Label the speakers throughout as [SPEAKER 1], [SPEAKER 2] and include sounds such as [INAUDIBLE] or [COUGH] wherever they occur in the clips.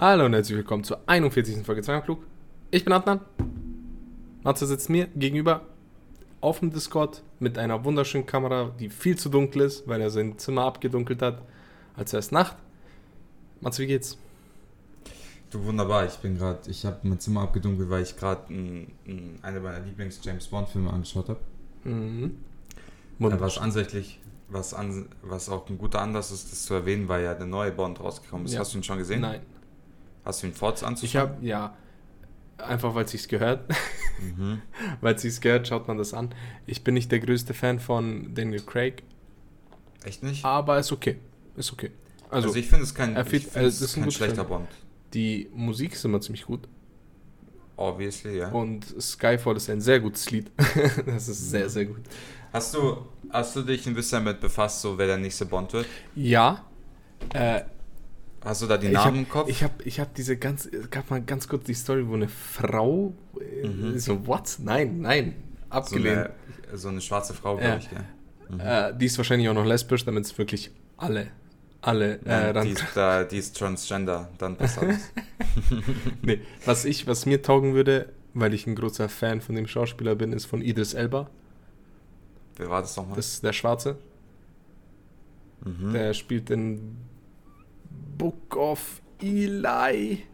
[SPEAKER 1] Hallo und herzlich willkommen zur 41. Folge Zweimalklug. Ich bin Adnan. Matze sitzt mir gegenüber auf dem Discord mit einer wunderschönen Kamera, die viel zu dunkel ist, weil er sein Zimmer abgedunkelt hat, als es Nacht. Matze, wie geht's?
[SPEAKER 2] Du wunderbar, ich bin gerade, ich habe mein Zimmer abgedunkelt, weil ich gerade eine meiner Lieblings-James Bond-Filme angeschaut habe. Mhm. Äh, was ansätzlich, was, an, was auch ein guter Anlass ist, das zu erwähnen, weil ja der neue Bond rausgekommen ist. Ja. Hast du ihn schon gesehen?
[SPEAKER 1] Nein.
[SPEAKER 2] Hast du ihn forts anzuschauen?
[SPEAKER 1] Ich habe, ja, einfach weil es sich gehört. Mhm. [LAUGHS] weil es sich gehört, schaut man das an. Ich bin nicht der größte Fan von Daniel Craig.
[SPEAKER 2] Echt nicht?
[SPEAKER 1] Aber ist okay. Ist okay.
[SPEAKER 2] Also, also ich finde es kein, ich find, äh, es kein schlechter Film. Bond.
[SPEAKER 1] Die Musik ist immer ziemlich gut.
[SPEAKER 2] Obviously, ja.
[SPEAKER 1] Und Skyfall ist ein sehr gutes Lied. [LAUGHS] das ist sehr, sehr gut.
[SPEAKER 2] Hast du, hast du dich ein bisschen damit befasst, so wer der nächste Bond wird?
[SPEAKER 1] Ja. Äh,
[SPEAKER 2] hast du da die Namen
[SPEAKER 1] hab,
[SPEAKER 2] im Kopf?
[SPEAKER 1] Ich habe ich hab diese ganz, es gab mal ganz kurz die Story, wo eine Frau mhm. so, what? Nein, nein, abgelehnt.
[SPEAKER 2] So eine, so eine schwarze Frau, glaube ich,
[SPEAKER 1] gell? Mhm. Äh, die ist wahrscheinlich auch noch lesbisch, damit es wirklich alle alle
[SPEAKER 2] Nein, äh, die, ist, da, die ist Transgender, dann passt [LAUGHS] alles.
[SPEAKER 1] nee, was ich, was mir taugen würde, weil ich ein großer Fan von dem Schauspieler bin, ist von Idris Elba.
[SPEAKER 2] Wer war das nochmal?
[SPEAKER 1] Das ist der Schwarze. Mhm. Der spielt in Book of Eli.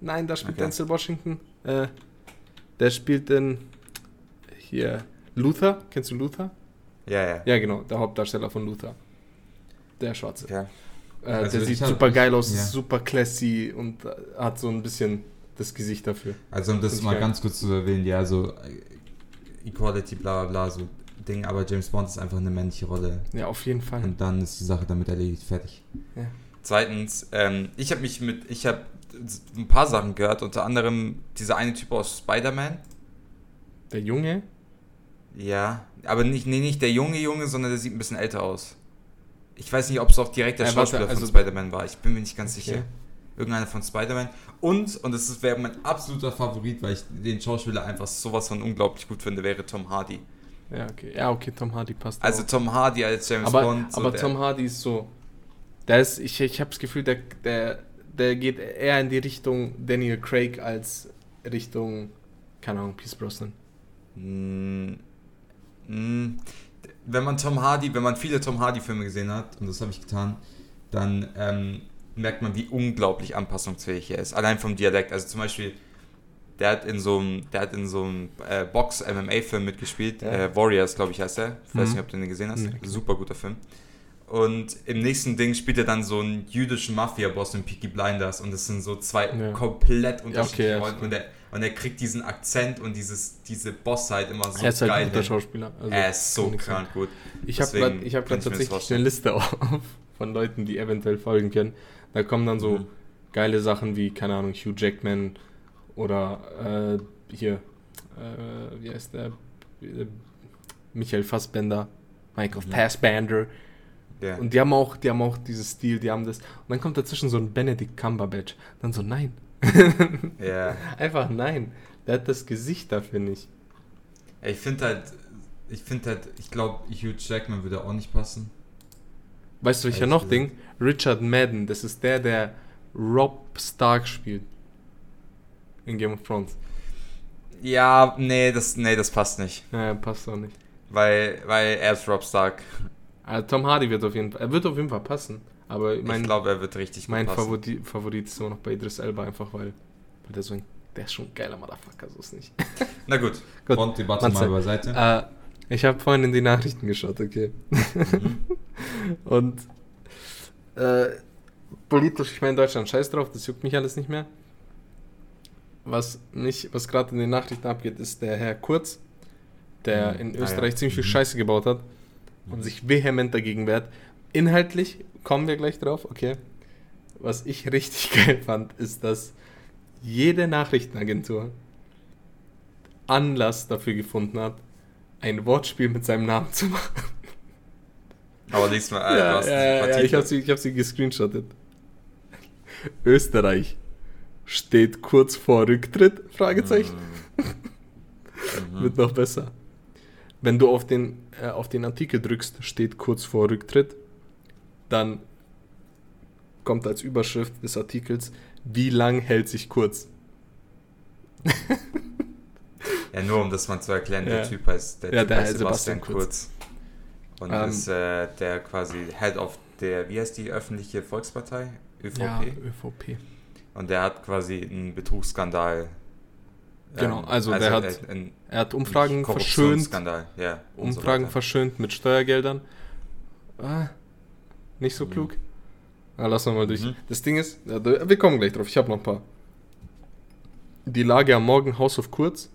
[SPEAKER 1] Nein, da spielt okay. Denzel Washington. Äh, der spielt in hier Luther. Kennst du Luther?
[SPEAKER 2] Ja, ja.
[SPEAKER 1] Ja, genau, der Hauptdarsteller von Luther. Der Schwarze. Okay. Äh, also der sieht super geil aus, ja. super classy und hat so ein bisschen das Gesicht dafür.
[SPEAKER 2] Also um das mal geil. ganz kurz zu erwähnen, ja, so äh, Equality, bla bla bla, so Ding, aber James Bond ist einfach eine männliche Rolle.
[SPEAKER 1] Ja, auf jeden Fall.
[SPEAKER 2] Und dann ist die Sache damit erledigt, fertig. Ja. Zweitens, ähm, ich habe mich mit, ich habe ein paar Sachen gehört, unter anderem dieser eine Typ aus Spider-Man.
[SPEAKER 1] Der Junge?
[SPEAKER 2] Ja, aber nicht, nee, nicht der junge Junge, sondern der sieht ein bisschen älter aus. Ich weiß nicht, ob es auch direkt der äh, Schauspieler also, von Spider-Man war. Ich bin mir nicht ganz okay. sicher. Irgendeiner von Spider-Man. Und, und das wäre mein absoluter Favorit, weil ich den Schauspieler einfach sowas von unglaublich gut finde, wäre Tom Hardy.
[SPEAKER 1] Ja, okay. Ja, okay, Tom Hardy passt.
[SPEAKER 2] Also auch. Tom Hardy als James
[SPEAKER 1] aber,
[SPEAKER 2] Bond.
[SPEAKER 1] So aber Tom Hardy ist so. Der ist, ich, ich habe das Gefühl, der, der, der geht eher in die Richtung Daniel Craig als Richtung, keine Ahnung, Peace Brosnan.
[SPEAKER 2] Mm, mm, wenn man Tom Hardy, wenn man viele Tom Hardy-Filme gesehen hat, und das habe ich getan, dann ähm, merkt man, wie unglaublich anpassungsfähig er ist. Allein vom Dialekt. Also zum Beispiel, der hat in so einem, der hat in so einem äh, Box-MMA-Film mitgespielt. Ja. Äh, Warriors, glaube ich, heißt er. Ich weiß mhm. nicht, ob du den gesehen hast. Mhm. Super guter Film. Und im nächsten Ding spielt er dann so einen jüdischen Mafia-Boss in Peaky Blinders. Und das sind so zwei ja. komplett unterschiedliche ja, okay, Rollen. Und er, und er kriegt diesen Akzent und dieses, diese Bossheit immer so geil.
[SPEAKER 1] Er ist halt ein guter Schauspieler.
[SPEAKER 2] Also er ist so krank gut.
[SPEAKER 1] Ich habe gerade hab tatsächlich eine Liste [LAUGHS] auf von Leuten, die eventuell folgen können. Da kommen dann so mhm. geile Sachen wie, keine Ahnung, Hugh Jackman oder äh, hier, äh, wie heißt der? Michael Fassbender, of mhm. Fassbender. Yeah. Und die haben auch, die haben auch dieses Stil, die haben das. Und dann kommt dazwischen so ein Benedict Cumberbatch. Dann so, nein, [LAUGHS]
[SPEAKER 2] ja.
[SPEAKER 1] Einfach nein. Der hat das Gesicht dafür nicht.
[SPEAKER 2] Ich finde halt, ich finde halt, ich glaube, Hugh Jackman würde auch nicht passen.
[SPEAKER 1] Weißt du, welcher noch gesagt. Ding? Richard Madden, das ist der, der Rob Stark spielt. In Game of Thrones.
[SPEAKER 2] Ja, nee, das, nee, das passt nicht.
[SPEAKER 1] Ja, passt auch nicht.
[SPEAKER 2] Weil, weil er ist Rob Stark.
[SPEAKER 1] Also Tom Hardy wird auf jeden Fall, er wird auf jeden Fall passen. Aber
[SPEAKER 2] mein, ich glaube, er wird richtig
[SPEAKER 1] Mein Favorit, Favorit ist immer noch bei Idris Elba, einfach weil, weil der so ein, der ist schon ein geiler Motherfucker, so ist nicht. [LAUGHS]
[SPEAKER 2] Na gut, [LAUGHS] gut. Und Debatte mal beiseite.
[SPEAKER 1] Äh, ich habe vorhin in die Nachrichten geschaut, okay. Mhm. [LAUGHS] Und äh, politisch, ich meine Deutschland, scheiß drauf, das juckt mich alles nicht mehr. Was nicht, was gerade in den Nachrichten abgeht, ist der Herr Kurz, der mhm. in Österreich ah, ja. ziemlich viel mhm. Scheiße gebaut hat und mhm. sich vehement dagegen wehrt. Inhaltlich kommen wir gleich drauf, okay. Was ich richtig [LAUGHS] geil fand, ist, dass jede Nachrichtenagentur Anlass dafür gefunden hat, ein Wortspiel mit seinem Namen zu [LAUGHS] machen.
[SPEAKER 2] Aber diesmal, äh,
[SPEAKER 1] ja, ja, ja, ich habe sie, hab sie gescreenshottet. Österreich steht kurz vor Rücktritt? Fragezeichen. Mhm. [LAUGHS] Wird noch besser. Wenn du auf den, äh, auf den Artikel drückst, steht kurz vor Rücktritt dann kommt als Überschrift des Artikels wie lang hält sich kurz? [LAUGHS]
[SPEAKER 2] Ja, nur um das mal zu erklären, der
[SPEAKER 1] Ja.
[SPEAKER 2] Typ heißt, der
[SPEAKER 1] Ja,
[SPEAKER 2] typ
[SPEAKER 1] der
[SPEAKER 2] heißt Sebastian,
[SPEAKER 1] Sebastian
[SPEAKER 2] Kurz. Und
[SPEAKER 1] Ähm,
[SPEAKER 2] ist äh, der quasi Head of der, wie heißt die öffentliche Volkspartei? ÖVP.
[SPEAKER 1] Ja, ÖVP.
[SPEAKER 2] Und der hat quasi einen Betrugsskandal.
[SPEAKER 1] Genau,
[SPEAKER 2] ähm,
[SPEAKER 1] also der hat
[SPEAKER 2] äh, einen
[SPEAKER 1] Er hat Umfragen verschönt,
[SPEAKER 2] ja. so
[SPEAKER 1] Umfragen
[SPEAKER 2] weiter.
[SPEAKER 1] verschönt mit Steuergeldern. Ah, nicht so
[SPEAKER 2] Mhm.
[SPEAKER 1] klug. Na, lassen wir mal durch.
[SPEAKER 2] Mhm.
[SPEAKER 1] Das Ding ist, da- wir kommen gleich drauf, ich habe noch ein paar. Die Lage am Morgen, Haus auf Kurz.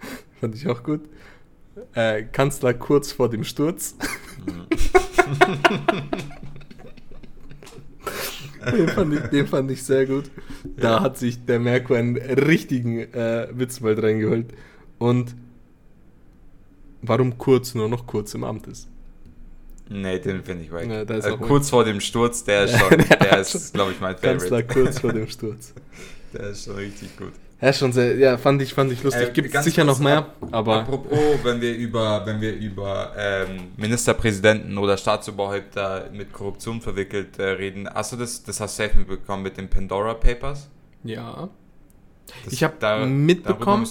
[SPEAKER 1] [LAUGHS] Fand ich auch gut. Äh, Kanzler kurz vor dem Sturz.
[SPEAKER 2] Mhm. [LAUGHS]
[SPEAKER 1] den, fand ich, den fand ich sehr gut. Da
[SPEAKER 2] Ja.
[SPEAKER 1] hat sich der Merko einen richtigen äh, Witz bald reingeholt. Und warum Kurz nur noch kurz im Amt ist.
[SPEAKER 2] Nee, den finde ich wack.
[SPEAKER 1] Ja, wack.
[SPEAKER 2] kurz vor dem Sturz, der ist [LAUGHS] schon,
[SPEAKER 1] Der
[SPEAKER 2] der ist, glaube ich, mein Favorite.
[SPEAKER 1] kurz vor dem [LAUGHS] Sturz.
[SPEAKER 2] Der ist schon richtig gut.
[SPEAKER 1] Ja, schon sehr, ja, fand ich, fand ich lustig.
[SPEAKER 2] Äh,
[SPEAKER 1] Gibt es sicher noch mehr,
[SPEAKER 2] ab-
[SPEAKER 1] aber
[SPEAKER 2] Apropos, wenn wir über, wenn wir über ähm, Ministerpräsidenten oder Staatsoberhäupter mit Korruption verwickelt äh, reden, hast du das, das hast du safe mitbekommen mit den Pandora Papers?
[SPEAKER 1] ja.
[SPEAKER 2] Das,
[SPEAKER 1] Ich hab
[SPEAKER 2] da-
[SPEAKER 1] mitbekommen.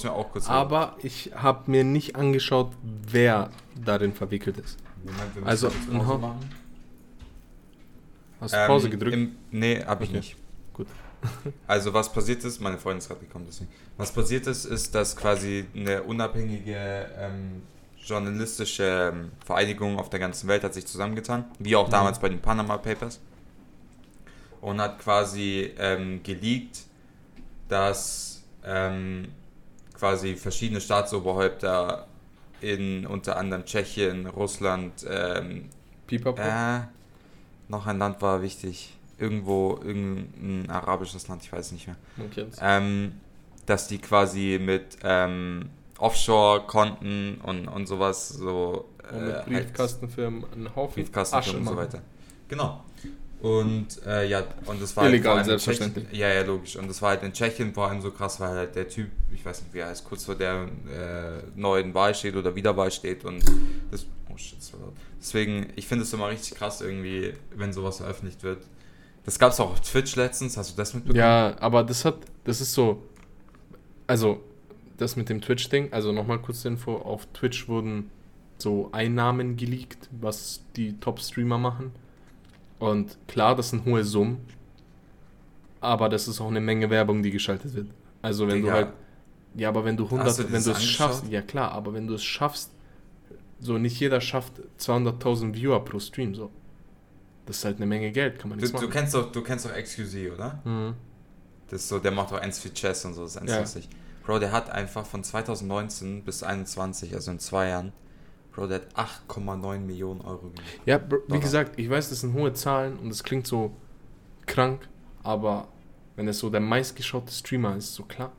[SPEAKER 1] Aber ich habe mir nicht angeschaut, wer darin verwickelt ist.
[SPEAKER 2] Moment,
[SPEAKER 1] also,
[SPEAKER 2] Pause machen.
[SPEAKER 1] Hast du Pause
[SPEAKER 2] Ähm,
[SPEAKER 1] gedrückt?
[SPEAKER 2] Im, nee, hab ich
[SPEAKER 1] Okay,
[SPEAKER 2] nicht.
[SPEAKER 1] gut.
[SPEAKER 2] Also was passiert ist, meine Freundin ist gerade gekommen, deswegen. Was passiert ist, ist, dass quasi eine unabhängige ähm, journalistische ähm, Vereinigung auf der ganzen Welt hat sich zusammengetan, wie auch
[SPEAKER 1] Mhm.
[SPEAKER 2] damals bei den Panama Papers, und hat quasi ähm, geleakt, dass ähm, quasi verschiedene Staatsoberhäupter in unter anderem Tschechien, Russland, ähm,
[SPEAKER 1] Pipapo?
[SPEAKER 2] äh, noch ein Land war wichtig. Irgendwo, irgendein arabisches Land, ich weiß es nicht mehr.
[SPEAKER 1] Kennt's.
[SPEAKER 2] Ähm, dass die quasi mit ähm, Offshore-Konten und, und sowas so.
[SPEAKER 1] Und mit
[SPEAKER 2] halt
[SPEAKER 1] Briefkastenfirmen einen Haufen
[SPEAKER 2] Briefkastenfirmen und so weiter. Genau. Und äh, ja, und das war
[SPEAKER 1] Illegal,
[SPEAKER 2] halt allem in
[SPEAKER 1] selbstverständlich.
[SPEAKER 2] Tschechien, ja, ja, logisch. Und das war halt in Tschechien vor allem so krass, weil halt der Typ, ich weiß nicht, wie er heißt, kurz vor der äh, neuen Wahl steht oder Wiederwahl steht und das. Oh shit, laut. Deswegen, ich finde es immer richtig krass irgendwie, wenn sowas veröffentlicht wird. Das gab es auch auf Twitch letztens, hast du das mitbekommen?
[SPEAKER 1] Ja, aber das hat, das ist so, also das mit dem Twitch-Ding, also nochmal kurz die Info, auf Twitch wurden so Einnahmen geleakt, was die Top-Streamer machen. Und klar, das sind hohe Summen, aber das ist auch eine Menge Werbung, die geschaltet wird. Also wenn
[SPEAKER 2] Digga,
[SPEAKER 1] du halt, ja, aber wenn du 100,
[SPEAKER 2] Hast du
[SPEAKER 1] wenn du es schaffst, ja klar, aber wenn du es schaffst, so nicht jeder schafft 200.000 Viewer pro Stream, so. Das ist halt eine Menge Geld, kann man
[SPEAKER 2] Du,
[SPEAKER 1] nichts
[SPEAKER 2] du kennst doch, du kennst doch XQC, oder?
[SPEAKER 1] Mhm.
[SPEAKER 2] Das ist so, der macht auch eins für Chess und so, das ist eins
[SPEAKER 1] Ja.
[SPEAKER 2] lustig. Bro, der hat einfach von 2019 bis 21, also in zwei Jahren, Bro, der hat 8,9 Millionen Euro gemacht.
[SPEAKER 1] Ja, br- wie
[SPEAKER 2] Dollar.
[SPEAKER 1] gesagt, ich weiß, das sind hohe Zahlen und es klingt so krank, aber wenn es so der meistgeschaute Streamer ist, so klar.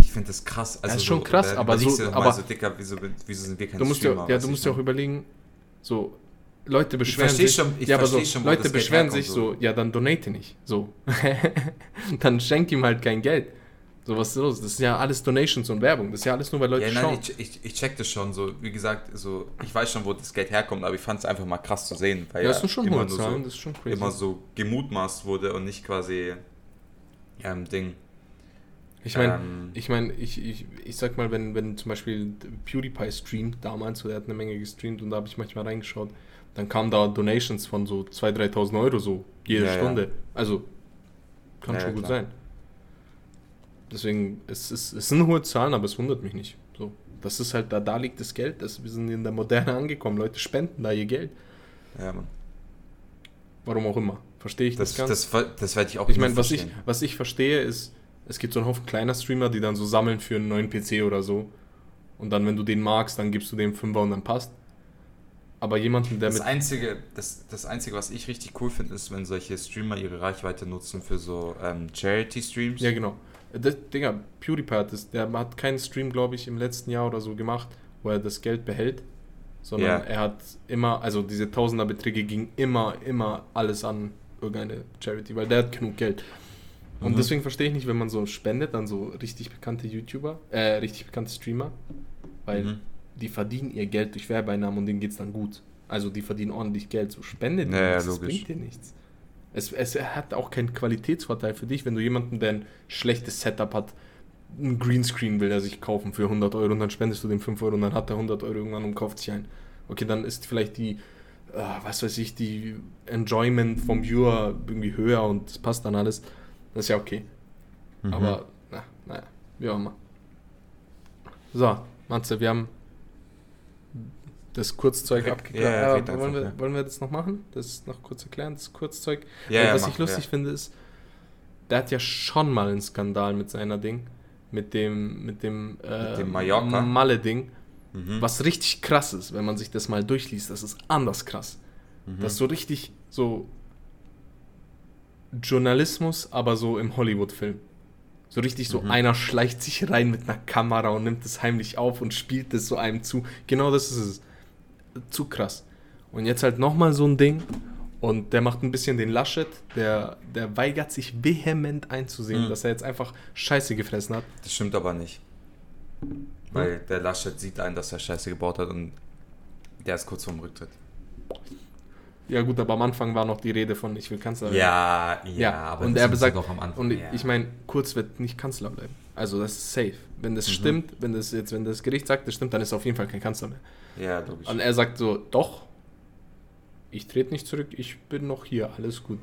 [SPEAKER 2] Ich finde das krass. Also
[SPEAKER 1] ist schon
[SPEAKER 2] so,
[SPEAKER 1] krass, aber so- aber-
[SPEAKER 2] so, Dicker, wieso, wieso sind wir keine
[SPEAKER 1] Du musst ja,
[SPEAKER 2] Streamer?
[SPEAKER 1] ja,
[SPEAKER 2] weißt
[SPEAKER 1] du musst ja auch überlegen, so Leute beschweren sich,
[SPEAKER 2] schon-
[SPEAKER 1] ja, aber so,
[SPEAKER 2] schon,
[SPEAKER 1] Leute beschweren sich
[SPEAKER 2] so.
[SPEAKER 1] so, ja, dann donate nicht, so. [LAUGHS] dann schenk ihm halt kein Geld. So, was ist los? Das ist ja alles Donations und Werbung. Das ist ja alles nur, weil Leute
[SPEAKER 2] Ja,
[SPEAKER 1] schauen.
[SPEAKER 2] nein, ich, ich, ich check das schon so. Wie gesagt, so, ich weiß schon, wo das Geld herkommt, aber ich fand es einfach mal krass zu sehen. Weil
[SPEAKER 1] ja, das schon
[SPEAKER 2] immer nur so,
[SPEAKER 1] das ist schon crazy.
[SPEAKER 2] immer so gemutmaßt wurde und nicht quasi ähm, Ding.
[SPEAKER 1] Ich meine,
[SPEAKER 2] Ähm,
[SPEAKER 1] ich meine, ich, ich, ich sag mal, wenn, wenn zum Beispiel PewDiePie streamt, damals, so, der hat eine Menge gestreamt und da habe ich manchmal reingeschaut, dann kamen da Donations von so 2.000, 3.000 Euro so jede
[SPEAKER 2] Ja, ja.
[SPEAKER 1] Stunde. Also, kann
[SPEAKER 2] Ja,
[SPEAKER 1] schon
[SPEAKER 2] ja,
[SPEAKER 1] gut
[SPEAKER 2] klar.
[SPEAKER 1] sein. Deswegen, es, ist, es sind hohe Zahlen, aber es wundert mich nicht. So, das ist halt, da, da liegt das Geld, das, wir sind in der Moderne angekommen, Leute spenden da ihr Geld.
[SPEAKER 2] ja, Mann.
[SPEAKER 1] Warum auch immer. Verstehe ich
[SPEAKER 2] Das,
[SPEAKER 1] das, ganz.
[SPEAKER 2] das, ver- das werde ich auch
[SPEAKER 1] Ich
[SPEAKER 2] nie
[SPEAKER 1] meine, was ich,
[SPEAKER 2] verstehen.
[SPEAKER 1] was ich verstehe, ist, es gibt so einen Haufen kleiner Streamer, die dann so sammeln für einen neuen PC oder so. Und dann, wenn du den magst, dann gibst du dem Fünfer und dann passt. Aber jemanden, der
[SPEAKER 2] Das
[SPEAKER 1] mit.
[SPEAKER 2] einzige, das, das einzige, was ich richtig cool finde, ist, wenn solche Streamer ihre Reichweite nutzen für so ähm, Charity-Streams.
[SPEAKER 1] Ja, genau. Das, Digga, PewDiePie hat das, der hat keinen Stream, glaube ich, im letzten Jahr oder so gemacht, wo er das Geld behält. Sondern
[SPEAKER 2] Ja.
[SPEAKER 1] er hat immer, also diese Tausenderbeträge gingen immer, immer alles an irgendeine Charity, weil der hat genug Geld. Und
[SPEAKER 2] Mhm.
[SPEAKER 1] deswegen verstehe ich nicht, wenn man so spendet an so richtig bekannte YouTuber, äh, richtig bekannte Streamer, weil
[SPEAKER 2] Mhm.
[SPEAKER 1] die verdienen ihr Geld durch Werbeeinnahmen und denen geht es dann gut. Also die verdienen ordentlich Geld. So spendet
[SPEAKER 2] Ja, ja,
[SPEAKER 1] nichts, das
[SPEAKER 2] logisch.
[SPEAKER 1] bringt dir nichts. Es, es hat auch keinen Qualitätsvorteil für dich, wenn du jemanden, der ein schlechtes Setup hat, ein Greenscreen will er sich kaufen für 100 Euro und dann spendest du dem 5 Euro und dann hat er 100 Euro irgendwann und kauft sich ein. Okay, dann ist vielleicht die, äh, was weiß ich, die Enjoyment vom Viewer irgendwie höher und es passt dann alles. Das ist ja okay.
[SPEAKER 2] Mhm.
[SPEAKER 1] Aber, na, naja, wie auch immer. So, Matze, wir haben das Kurzzeug abgeklärt.
[SPEAKER 2] ja, ja, einfach,
[SPEAKER 1] wollen, wir, wollen wir das noch machen? Das noch kurz erklären, das Kurzzeug.
[SPEAKER 2] Ja,
[SPEAKER 1] Äh, was
[SPEAKER 2] mach,
[SPEAKER 1] ich lustig finde, ist, der hat ja schon mal einen Skandal mit seiner Ding. Mit dem, mit dem, äh,
[SPEAKER 2] Mit dem Mallorca?
[SPEAKER 1] Malle-Ding.
[SPEAKER 2] Mhm.
[SPEAKER 1] Was richtig krass ist, wenn man sich das mal durchliest. Das ist anders krass.
[SPEAKER 2] Mhm.
[SPEAKER 1] Das ist so richtig so Journalismus, aber so im Hollywood-Film. So richtig so,
[SPEAKER 2] Mhm.
[SPEAKER 1] einer schleicht sich rein mit einer Kamera und nimmt es heimlich auf und spielt es so einem zu. Genau das ist es. Zu krass. Und jetzt halt nochmal so ein Ding und der macht ein bisschen den Laschet, der, der weigert sich vehement einzusehen,
[SPEAKER 2] Mhm.
[SPEAKER 1] dass er jetzt einfach Scheiße gefressen hat.
[SPEAKER 2] Das stimmt aber nicht. Weil der Laschet sieht ein, dass er Scheiße gebaut hat und der ist kurz vorm Rücktritt.
[SPEAKER 1] Ja gut, aber am Anfang war noch die Rede von ich will Kanzler werden.
[SPEAKER 2] Ja, ja,
[SPEAKER 1] Ja,
[SPEAKER 2] aber
[SPEAKER 1] und
[SPEAKER 2] das
[SPEAKER 1] er besagt,
[SPEAKER 2] doch am Anfang.
[SPEAKER 1] und
[SPEAKER 2] ja.
[SPEAKER 1] ich meine, Kurz wird nicht Kanzler bleiben. Also das ist safe. Wenn das
[SPEAKER 2] Mhm.
[SPEAKER 1] stimmt, wenn das jetzt, wenn das Gericht sagt, das stimmt, dann ist er auf jeden Fall kein Kanzler mehr.
[SPEAKER 2] Ja, logisch.
[SPEAKER 1] Und er sagt so, doch, ich trete nicht zurück, ich bin noch hier, alles gut.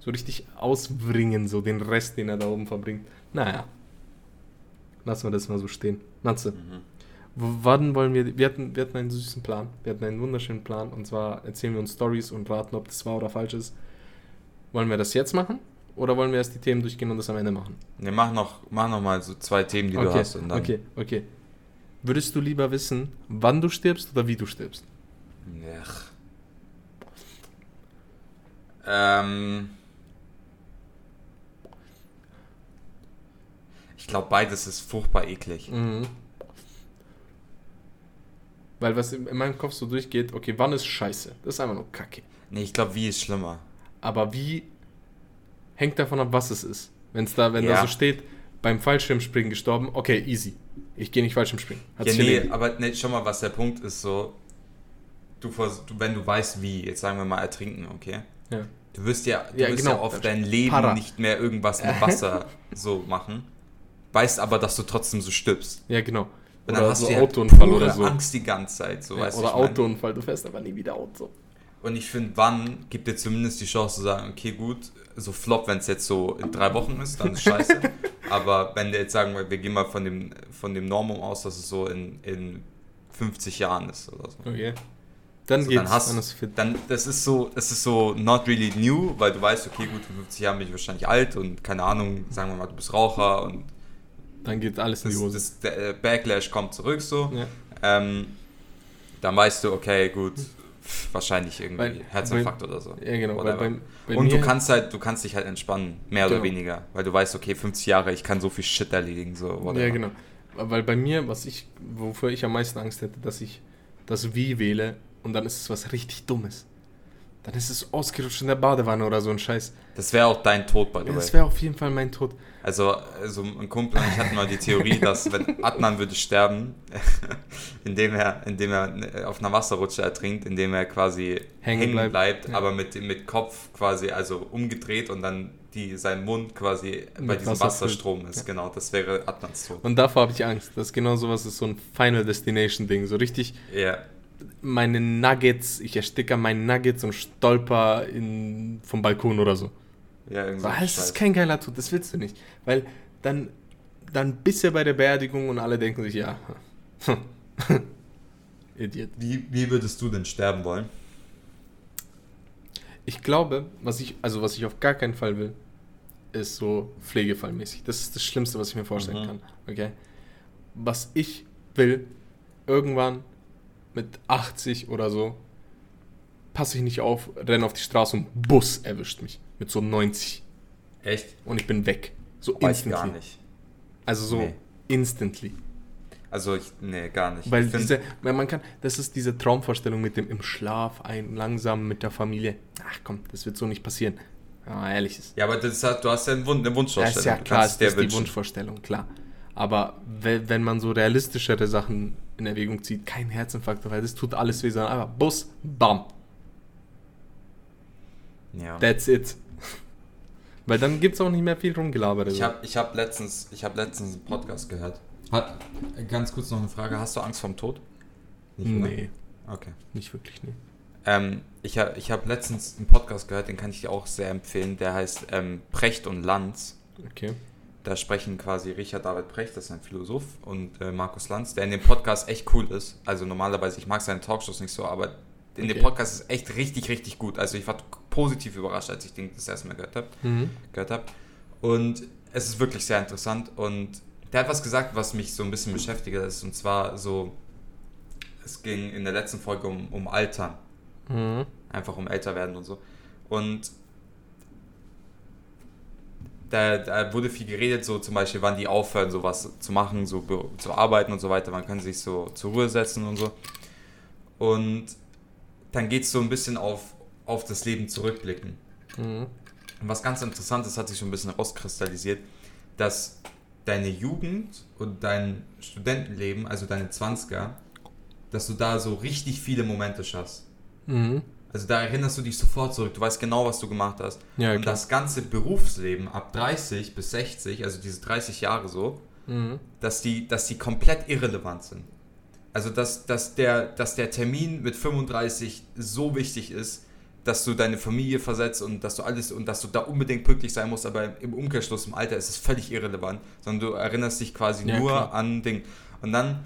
[SPEAKER 1] So richtig ausbringen, so den Rest, den er da oben verbringt. Naja. Lassen wir das mal so stehen. Matze,
[SPEAKER 2] Mhm.
[SPEAKER 1] Wann wollen wir, wir hatten, wir hatten einen süßen Plan, wir hatten einen wunderschönen Plan und zwar erzählen wir uns Stories und raten, ob das wahr oder falsch ist. Wollen wir das jetzt machen oder wollen wir erst die Themen durchgehen und das am Ende machen?
[SPEAKER 2] Ne, mach noch, mach noch mal so zwei Themen, die du
[SPEAKER 1] okay,
[SPEAKER 2] hast. Und dann,
[SPEAKER 1] okay, okay. Würdest du lieber wissen, wann du stirbst oder wie du stirbst?
[SPEAKER 2] Ach. Ähm. Ich glaube, beides ist furchtbar eklig.
[SPEAKER 1] Mhm. Weil was in in meinem Kopf so durchgeht, okay, wann ist scheiße? Das ist einfach nur Kacke.
[SPEAKER 2] Nee, ich glaube, wie ist schlimmer.
[SPEAKER 1] Aber wie hängt davon ab, was es ist. Wenn es da, wenn
[SPEAKER 2] Ja.
[SPEAKER 1] da so steht, beim Fallschirmspringen gestorben, okay, easy. Ich gehe nicht Fallschirmspringen. Hat
[SPEAKER 2] Ja, nee,
[SPEAKER 1] erledigt.
[SPEAKER 2] aber nee, schau mal, was der Punkt ist, so. Du, wenn du weißt, wie, jetzt sagen wir mal ertrinken, okay?
[SPEAKER 1] Ja.
[SPEAKER 2] Du wirst ja, du
[SPEAKER 1] Ja,
[SPEAKER 2] wirst
[SPEAKER 1] genau.
[SPEAKER 2] ja auf dein Leben
[SPEAKER 1] Para.
[SPEAKER 2] nicht mehr irgendwas mit [LAUGHS] Wasser so machen. Weißt aber, dass du trotzdem so stirbst.
[SPEAKER 1] ja, genau.
[SPEAKER 2] Und dann
[SPEAKER 1] Oder
[SPEAKER 2] hast
[SPEAKER 1] so
[SPEAKER 2] du ja
[SPEAKER 1] Autounfall
[SPEAKER 2] pure
[SPEAKER 1] oder so.
[SPEAKER 2] Angst die ganze Zeit, so
[SPEAKER 1] Ja,
[SPEAKER 2] weißt
[SPEAKER 1] oder? Autounfall, du fährst aber nie wieder Auto.
[SPEAKER 2] Und ich finde, wann gibt dir zumindest die Chance zu sagen, okay, gut, so flop, wenn es jetzt so in drei Wochen ist, dann ist scheiße. [LAUGHS] Aber wenn wir jetzt sagen, wir gehen mal von dem, von dem Normum aus, dass es so in, in 50 Jahren ist oder so.
[SPEAKER 1] Okay. Dann
[SPEAKER 2] So,
[SPEAKER 1] geht's.
[SPEAKER 2] dann hast
[SPEAKER 1] dann
[SPEAKER 2] dann das ist so, das ist so not really new, weil du weißt, okay, gut, in 50 Jahren bin ich wahrscheinlich alt und keine Ahnung, sagen wir mal, du bist Raucher und
[SPEAKER 1] Dann geht alles in die
[SPEAKER 2] das,
[SPEAKER 1] Hose.
[SPEAKER 2] das, der äh, Backlash kommt zurück so.
[SPEAKER 1] ja.
[SPEAKER 2] Ähm, dann weißt du, okay, gut, wahrscheinlich irgendwie
[SPEAKER 1] Weil-
[SPEAKER 2] Herzinfarkt oder so.
[SPEAKER 1] ja, genau. Bei, bei
[SPEAKER 2] und du kannst halt, du kannst dich halt entspannen, mehr oder
[SPEAKER 1] Genau.
[SPEAKER 2] weniger, weil du weißt, okay, 50 Jahre, ich kann so viel Shit erledigen, so. whatever.
[SPEAKER 1] Ja, genau. Weil bei mir, was ich, wofür ich am meisten Angst hätte, dass ich das Wie wähle und dann ist es was richtig Dummes. Dann ist es ausgerutscht in der Badewanne oder so ein Scheiß.
[SPEAKER 2] Das wäre auch dein Tod, by the way.
[SPEAKER 1] das wäre auf jeden Fall mein Tod.
[SPEAKER 2] Also, also ein Kumpel und ich hatten mal die Theorie, [LAUGHS] dass wenn Adnan würde sterben, [LAUGHS] indem er, indem er auf einer Wasserrutsche ertrinkt, indem er quasi
[SPEAKER 1] Hängen
[SPEAKER 2] hängen,
[SPEAKER 1] bleibt.
[SPEAKER 2] bleibt,
[SPEAKER 1] Ja.
[SPEAKER 2] aber mit, mit Kopf quasi also umgedreht und dann die, sein Mund quasi bei
[SPEAKER 1] Mit
[SPEAKER 2] diesem
[SPEAKER 1] Wasser
[SPEAKER 2] Wasserstrom ist.
[SPEAKER 1] Ja.
[SPEAKER 2] Genau, das wäre Adnans Tod.
[SPEAKER 1] Und davor habe ich Angst. Das ist genau sowas ist so ein Final Destination Ding. So richtig
[SPEAKER 2] Ja.
[SPEAKER 1] Meine Nuggets, ich ersticke meine Nuggets und stolper in, vom Balkon oder so.
[SPEAKER 2] Ja, irgendwie.
[SPEAKER 1] Das ist kein geiler Tod, das willst du nicht. Weil dann, dann bist du bei der Beerdigung und alle denken sich, ja, [LAUGHS] Idiot.
[SPEAKER 2] wie, wie würdest du denn sterben wollen?
[SPEAKER 1] Ich glaube, was ich, also was ich auf gar keinen Fall will, ist so pflegefallmäßig. Das ist das Schlimmste, was ich mir vorstellen
[SPEAKER 2] Mhm.
[SPEAKER 1] kann. Okay? Was ich will, irgendwann mit 80 oder so, passe ich nicht auf, renne auf die Straße und Bus erwischt mich. Mit so 90.
[SPEAKER 2] Echt?
[SPEAKER 1] Und ich bin weg. So
[SPEAKER 2] Weiß
[SPEAKER 1] instantly.
[SPEAKER 2] gar nicht.
[SPEAKER 1] Also so
[SPEAKER 2] Nee.
[SPEAKER 1] instantly.
[SPEAKER 2] Also, ich, nee, gar nicht.
[SPEAKER 1] Weil diese, man kann, das ist diese Traumvorstellung mit dem im Schlaf ein langsam mit der Familie. Ach komm, das wird so nicht passieren. Ja, ehrlich ist.
[SPEAKER 2] ja, aber das hat, du hast ja einen Wun- eine Wunschvorstellung.
[SPEAKER 1] ist ja klar,
[SPEAKER 2] kannst
[SPEAKER 1] ist das die. Wunschvorstellung, klar. Aber wenn man so realistischere Sachen in Erwägung zieht, kein Herzinfarkt, weil das tut alles weh, sondern einfach Bus, bam,
[SPEAKER 2] Ja.
[SPEAKER 1] that's it. [LAUGHS] Weil dann gibt es auch nicht mehr viel rumgelabert.
[SPEAKER 2] Ich habe ich hab letztens, ich hab letztens einen Podcast gehört. Hat, ganz kurz noch eine Frage. Hast du Angst vorm Tod?
[SPEAKER 1] Nicht, nee.
[SPEAKER 2] Okay.
[SPEAKER 1] Nicht wirklich, nee.
[SPEAKER 2] Ähm, ich habe ich hab letztens einen Podcast gehört, den kann ich dir auch sehr empfehlen. Der heißt ähm, Precht und Lanz.
[SPEAKER 1] Okay.
[SPEAKER 2] Da sprechen quasi Richard David Precht, das ist ein Philosoph, und äh, Markus Lanz, der in dem Podcast echt cool ist. Also normalerweise, ich mag seine Talkshows nicht so, aber in okay. dem Podcast ist echt richtig, richtig gut. Also ich war positiv überrascht, als ich den das erste Mal gehört habe. Mhm. Gehört hab. Und es ist wirklich sehr interessant. Und der hat was gesagt, was mich so ein bisschen beschäftigt ist. Und zwar so, es ging in der letzten Folge um, um Altern. Mhm. Einfach um älter werden und so. Und da, da, wurde viel geredet, so zum Beispiel, wann die aufhören, sowas zu machen, so zu arbeiten und so weiter. Man kann sich so zur Ruhe setzen und so. Und dann geht es so ein bisschen auf, auf das Leben zurückblicken. Mhm. Und was ganz interessant ist, hat sich so ein bisschen rauskristallisiert, dass deine Jugend und dein Studentenleben, also deine 20er, dass du da so richtig viele Momente schaffst. Mhm. Also da erinnerst du dich sofort zurück, du weißt genau, was du gemacht hast. Ja, und das ganze Berufsleben ab 30 bis 60, also diese 30 Jahre so, mhm. dass, die, dass die komplett irrelevant sind. Also dass, dass, der, dass der Termin mit 35 so wichtig ist, dass du deine Familie versetzt und dass du alles und dass du da unbedingt pünktlich sein musst, aber im Umkehrschluss im Alter ist es völlig irrelevant, sondern du erinnerst dich quasi ja, nur klar. an Ding. Und dann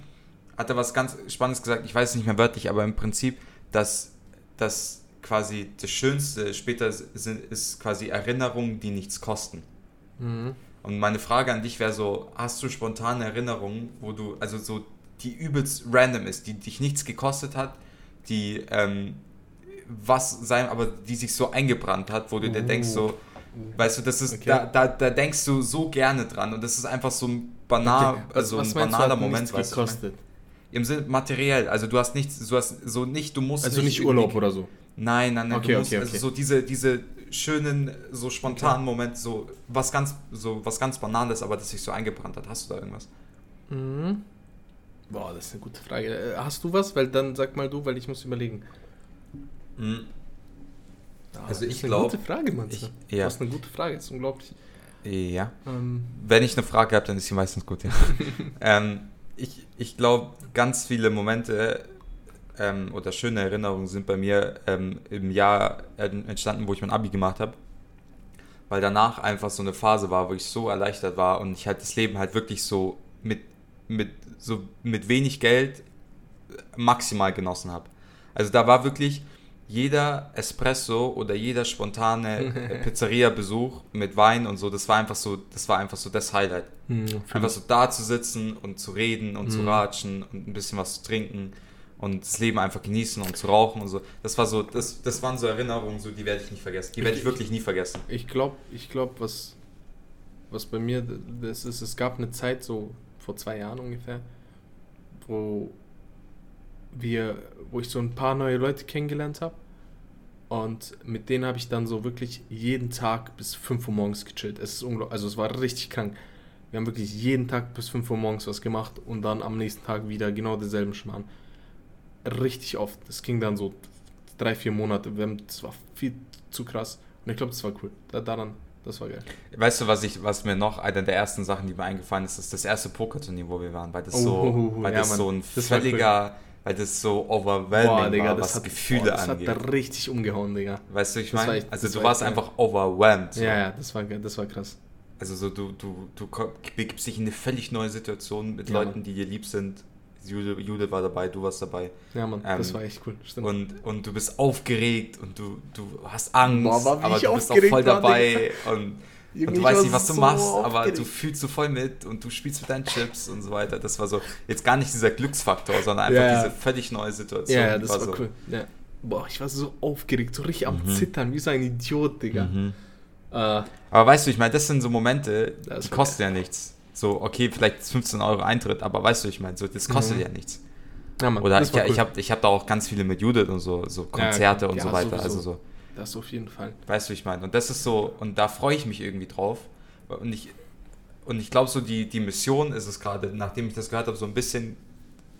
[SPEAKER 2] hat er was ganz Spannendes gesagt, ich weiß es nicht mehr wörtlich, aber im Prinzip, dass, dass quasi das Schönste später sind, ist quasi Erinnerungen, die nichts kosten. Mhm. Und meine Frage an dich wäre so, hast du spontane Erinnerungen, wo du, also so, die übelst random ist, die dich nichts gekostet hat, die ähm, was sein, aber die sich so eingebrannt hat, wo du uh. dir denkst so, weißt du, das ist, okay. da, da, da denkst du so gerne dran und das ist einfach so ein banal, okay. also ein banaler Moment,
[SPEAKER 1] was gekostet?
[SPEAKER 2] Im Sinne materiell, also du hast nichts, du hast so nicht, du musst
[SPEAKER 1] Also nicht, nicht Urlaub oder so.
[SPEAKER 2] Nein, nein, nein,
[SPEAKER 1] okay,
[SPEAKER 2] du musst,
[SPEAKER 1] okay,
[SPEAKER 2] okay. also so diese, diese schönen, so spontanen Momente, so was ganz, so was ganz Banales, aber das sich so eingebrannt hat. Hast du da irgendwas?
[SPEAKER 1] Mhm. Boah, das ist eine gute Frage. Äh, hast du was? Weil dann sag mal du, weil ich muss überlegen.
[SPEAKER 2] Mhm.
[SPEAKER 1] Also ich glaube. Gute Frage, Mann. Ich, ja. Das ist eine gute Frage, das ist unglaublich.
[SPEAKER 2] Ja. Ähm. Wenn ich eine Frage habe, dann ist sie meistens gut, ja. [LAUGHS] ähm, ich ich glaube, ganz viele Momente ähm, oder schöne Erinnerungen sind bei mir ähm, im Jahr entstanden, wo ich mein Abi gemacht habe. Weil danach einfach so eine Phase war, wo ich so erleichtert war und ich halt das Leben halt wirklich so mit, mit, so mit wenig Geld maximal genossen habe. Also da war wirklich jeder Espresso oder jeder spontane [LAUGHS] Pizzeria-Besuch mit Wein und so, das war einfach so, das war einfach so das Highlight. Mhm, einfach so da zu sitzen und zu reden und mhm. zu ratschen und ein bisschen was zu trinken und das Leben einfach genießen und zu rauchen und so. Das war so, das, das waren so Erinnerungen, so, die werde ich nicht vergessen. Die werde ich, ich wirklich nie vergessen.
[SPEAKER 1] Ich glaube, ich glaube, was, was bei mir das ist, es gab eine Zeit, so vor zwei Jahren ungefähr, wo wir, wo ich so ein paar neue Leute kennengelernt habe. Und mit denen habe ich dann so wirklich jeden Tag bis 5 Uhr morgens gechillt. Es ist unglaublich, also es war richtig krank. Wir haben wirklich jeden Tag bis 5 Uhr morgens was gemacht und dann am nächsten Tag wieder genau denselben Schmarrn richtig oft. Das ging dann so drei, vier Monate. Das war viel zu krass. Und ich glaube, das war cool. Da, daran, das war geil.
[SPEAKER 2] Weißt du, was ich, was mir noch eine der ersten Sachen, die mir eingefallen ist, ist das erste Pokerturnier, wo wir waren, weil das oh, so, oh, [LAUGHS] oh, weil ja, das Mann, so ein völliger, cool. Weil das so overwhelming Boah, Digga, war, was hat, Gefühle boah, das angeht.
[SPEAKER 1] Das hat da richtig umgehauen, Digga.
[SPEAKER 2] Weißt du, ich meine, also du warst einfach overwhelmed.
[SPEAKER 1] So. Ja, ja, das war, das war krass.
[SPEAKER 2] Also so, du, du, du begibst dich in eine völlig neue Situation mit ja, Leuten, die dir lieb sind Jude, Jude war dabei, du warst dabei.
[SPEAKER 1] Ja, Mann, ähm, das war echt cool.
[SPEAKER 2] Stimmt. Und, und du bist aufgeregt und du, du hast Angst, Boah, aber du bist auch voll dabei. Und, und, du weißt nicht, was du so machst, aber du fühlst so voll mit und du spielst mit deinen Chips und so weiter. Das war so, jetzt gar nicht dieser Glücksfaktor, sondern einfach ja. diese völlig neue Situation.
[SPEAKER 1] Ja, das war, war so. cool. Ja. Boah, ich war so aufgeregt, so richtig am mhm. Zittern, wie so ein Idiot, Digga. Mhm.
[SPEAKER 2] Uh, aber weißt du, ich meine, das sind so Momente, die kosten ja nichts. So, okay, vielleicht 15 Euro Eintritt, aber weißt du, ich meine, so, das kostet mhm. ja nichts. Ja, Mann, Oder ich, cool. ich habe ich hab da auch ganz viele mit Judith und so, so Konzerte ja, und ja, so weiter. Sowieso. Also so.
[SPEAKER 1] Das auf jeden Fall.
[SPEAKER 2] Weißt du, ich meine. Und das ist so, und da freue ich mich irgendwie drauf. Und ich, und ich glaube, so die, die Mission ist es gerade, nachdem ich das gehört habe, so ein bisschen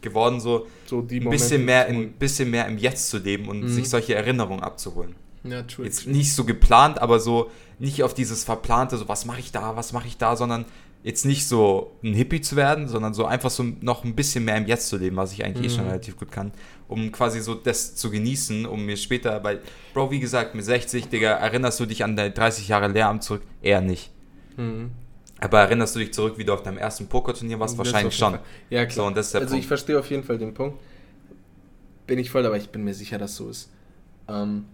[SPEAKER 2] geworden, so,
[SPEAKER 1] so
[SPEAKER 2] ein bisschen mehr, in, bisschen mehr im Jetzt zu leben und mhm. sich solche Erinnerungen abzuholen.
[SPEAKER 1] Ja, true.
[SPEAKER 2] Jetzt nicht so geplant, aber so nicht auf dieses verplante, so was mache ich da, was mache ich da, sondern jetzt nicht so ein Hippie zu werden, sondern so einfach so noch ein bisschen mehr im Jetzt zu leben, was ich eigentlich eh schon
[SPEAKER 1] Mhm.
[SPEAKER 2] relativ gut kann, um quasi so das zu genießen, um mir später, weil, Bro, wie gesagt, mit 60, Digga, erinnerst du dich an deine 30 Jahre Lehramt zurück? Eher nicht.
[SPEAKER 1] Mhm.
[SPEAKER 2] Aber erinnerst du dich zurück, wie du auf deinem ersten Pokerturnier warst?
[SPEAKER 1] Das
[SPEAKER 2] Wahrscheinlich schon.
[SPEAKER 1] Fall. Ja, klar.
[SPEAKER 2] So,
[SPEAKER 1] also ich
[SPEAKER 2] Punkt.
[SPEAKER 1] verstehe auf jeden Fall den Punkt. Bin ich voll dabei, ich bin mir sicher, dass so ist. Ähm,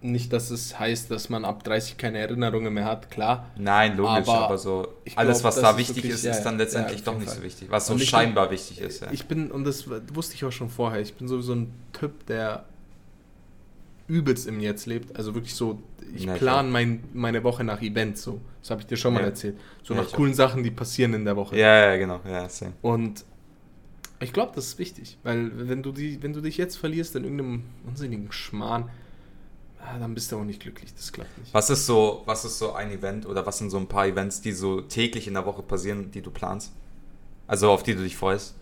[SPEAKER 1] nicht, dass es heißt, dass man ab 30 keine Erinnerungen mehr hat, klar.
[SPEAKER 2] Nein, logisch,
[SPEAKER 1] Aber
[SPEAKER 2] aber, so alles,
[SPEAKER 1] glaub,
[SPEAKER 2] was da wichtig
[SPEAKER 1] wirklich-
[SPEAKER 2] ist,
[SPEAKER 1] ja,
[SPEAKER 2] ist dann
[SPEAKER 1] ja,
[SPEAKER 2] letztendlich
[SPEAKER 1] auf
[SPEAKER 2] doch nicht
[SPEAKER 1] Fall.
[SPEAKER 2] so wichtig. Was so
[SPEAKER 1] Und
[SPEAKER 2] scheinbar wichtig ist, ja.
[SPEAKER 1] Ich bin, und das wusste ich auch schon vorher, ich bin sowieso ein Typ, der übelst im Jetzt lebt. Also wirklich so, ich
[SPEAKER 2] Na,
[SPEAKER 1] plane mein, meine Woche nach Events so. Das habe ich dir schon mal
[SPEAKER 2] Ja.
[SPEAKER 1] erzählt. So
[SPEAKER 2] Ja,
[SPEAKER 1] nach coolen Sachen, die passieren in der Woche.
[SPEAKER 2] ja, ja, genau. Ja, same.
[SPEAKER 1] Und ich glaube, das ist wichtig, weil wenn du, die, wenn du dich jetzt verlierst in irgendeinem unsinnigen Schmarrn, dann bist du auch nicht glücklich. Das klappt nicht.
[SPEAKER 2] Was ist so, was ist so ein Event oder was sind so ein paar Events, die so täglich in der Woche passieren, die du planst? Also auf die du dich freust?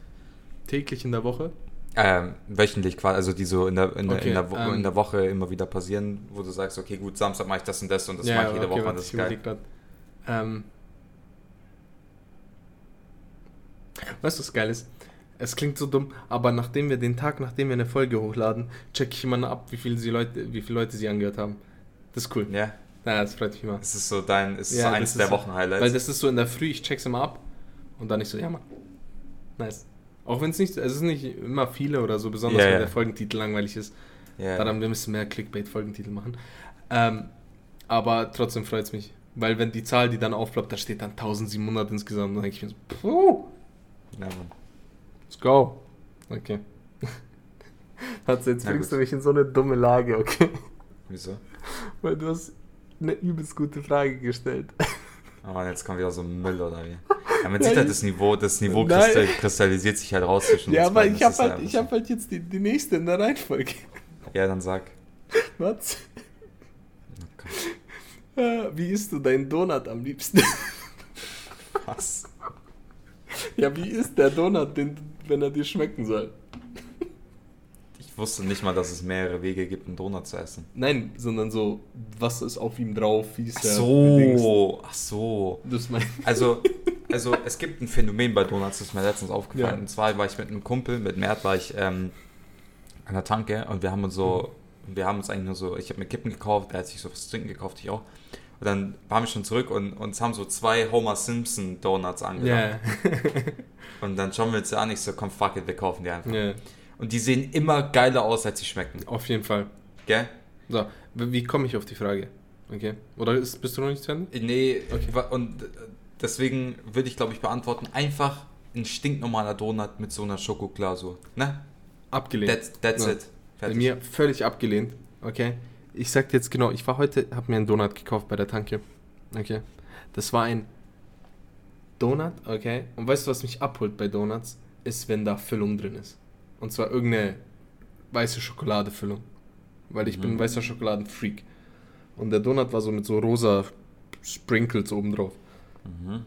[SPEAKER 1] Täglich in der Woche?
[SPEAKER 2] Ähm, wöchentlich quasi, also die so in der, in, der,
[SPEAKER 1] Okay,
[SPEAKER 2] in, der, Wo
[SPEAKER 1] ähm,
[SPEAKER 2] in der Woche immer wieder passieren, wo du sagst, okay, gut, Samstag mache ich das und das und das mache ich jede Woche und
[SPEAKER 1] warte,
[SPEAKER 2] das
[SPEAKER 1] ich
[SPEAKER 2] ist geil.
[SPEAKER 1] grad. Ähm, weißt du, was geil ist? Es klingt so dumm, aber nachdem wir den Tag, nachdem wir eine Folge hochladen, check ich immer ab, wie viele, sie Leute, wie viele Leute sie angehört haben. Das ist cool.
[SPEAKER 2] Ja,
[SPEAKER 1] Ja, das freut mich immer.
[SPEAKER 2] es ist so dein, es ist
[SPEAKER 1] Ja,
[SPEAKER 2] so eins
[SPEAKER 1] das
[SPEAKER 2] der
[SPEAKER 1] so-
[SPEAKER 2] Wochenhighlights.
[SPEAKER 1] Weil das ist so in der Früh, ich check's immer ab und dann ich so, ja Mann. Nice. Auch wenn es nicht, es ist nicht immer viele oder so, besonders
[SPEAKER 2] Ja,
[SPEAKER 1] wenn der Folgentitel langweilig ist.
[SPEAKER 2] ja.
[SPEAKER 1] Daran, wir müssen mehr Clickbait-Folgentitel machen. Ähm, aber trotzdem freut es mich. Weil wenn die Zahl, die dann aufploppt, da steht dann 1700 insgesamt, dann denke ich mir so, puh,
[SPEAKER 2] ja, Mann.
[SPEAKER 1] Let's go. Okay. [LAUGHS] Hat's, jetzt bringst du mich in so eine dumme Lage, okay?
[SPEAKER 2] Wieso? [LAUGHS]
[SPEAKER 1] Weil du hast eine übelst gute Frage gestellt.
[SPEAKER 2] Oh [LAUGHS] Mann, jetzt kommt wieder so Müll oder wie? Ja, man
[SPEAKER 1] Ja,
[SPEAKER 2] sieht halt das Niveau, das Niveau kristall, kristallisiert sich halt raus zwischen
[SPEAKER 1] ja,
[SPEAKER 2] uns
[SPEAKER 1] aber
[SPEAKER 2] beiden,
[SPEAKER 1] ich habe halt, ich hab halt jetzt die, die nächste in der Reihenfolge.
[SPEAKER 2] Ja, dann sag.
[SPEAKER 1] Was?
[SPEAKER 2] Oh
[SPEAKER 1] Äh, Wie isst du deinen Donut am liebsten?
[SPEAKER 2] Was?
[SPEAKER 1] ja, wie ist der Donut, den, wenn er dir schmecken soll?
[SPEAKER 2] Ich wusste nicht mal, dass es mehrere Wege gibt, einen Donut zu essen.
[SPEAKER 1] Nein, sondern so, was ist auf ihm drauf, wie ist
[SPEAKER 2] Ach so, ach so.
[SPEAKER 1] Das mein.
[SPEAKER 2] Also, also es gibt ein Phänomen bei Donuts, das ist mir letztens aufgefallen.
[SPEAKER 1] Ja.
[SPEAKER 2] Und zwar war ich mit einem Kumpel, mit Mert, war ich ähm, an der Tanke und wir haben uns so, wir haben uns eigentlich nur so, ich habe mir Kippen gekauft, der hat sich so was zu trinken gekauft, ich auch. Und dann waren wir schon zurück und uns haben so zwei Homer Simpson Donuts angelangt.
[SPEAKER 1] Ja. [LAUGHS]
[SPEAKER 2] Und dann schauen wir uns an, ich so, komm, fuck it, wir kaufen die einfach.
[SPEAKER 1] ja,
[SPEAKER 2] Und die sehen immer geiler aus, als sie schmecken.
[SPEAKER 1] auf jeden Fall.
[SPEAKER 2] Gell?
[SPEAKER 1] So, wie komme ich auf die Frage? Okay. Oder ist, bist du noch nicht zu Ende?
[SPEAKER 2] Nee,
[SPEAKER 1] Okay.
[SPEAKER 2] und äh, deswegen würde ich, glaube ich, beantworten, einfach ein stinknormaler Donut mit so einer Schokoglasur. Ne?
[SPEAKER 1] Abgelehnt.
[SPEAKER 2] That's, that's
[SPEAKER 1] Ja.
[SPEAKER 2] it.
[SPEAKER 1] Bei
[SPEAKER 2] Fertig.
[SPEAKER 1] mir völlig abgelehnt. Okay. Ich sag dir jetzt genau, ich war heute, habe mir einen Donut gekauft bei der Tanke. Okay. Das war ein Donut, okay. Und weißt du, was mich abholt bei Donuts? Ist, wenn da Füllung drin ist. Und zwar irgendeine weiße Schokoladefüllung. Weil ich bin ein
[SPEAKER 2] Mhm.
[SPEAKER 1] weißer Schokoladenfreak. Und der Donut war so mit so rosa Sprinkles oben drauf.
[SPEAKER 2] Mhm.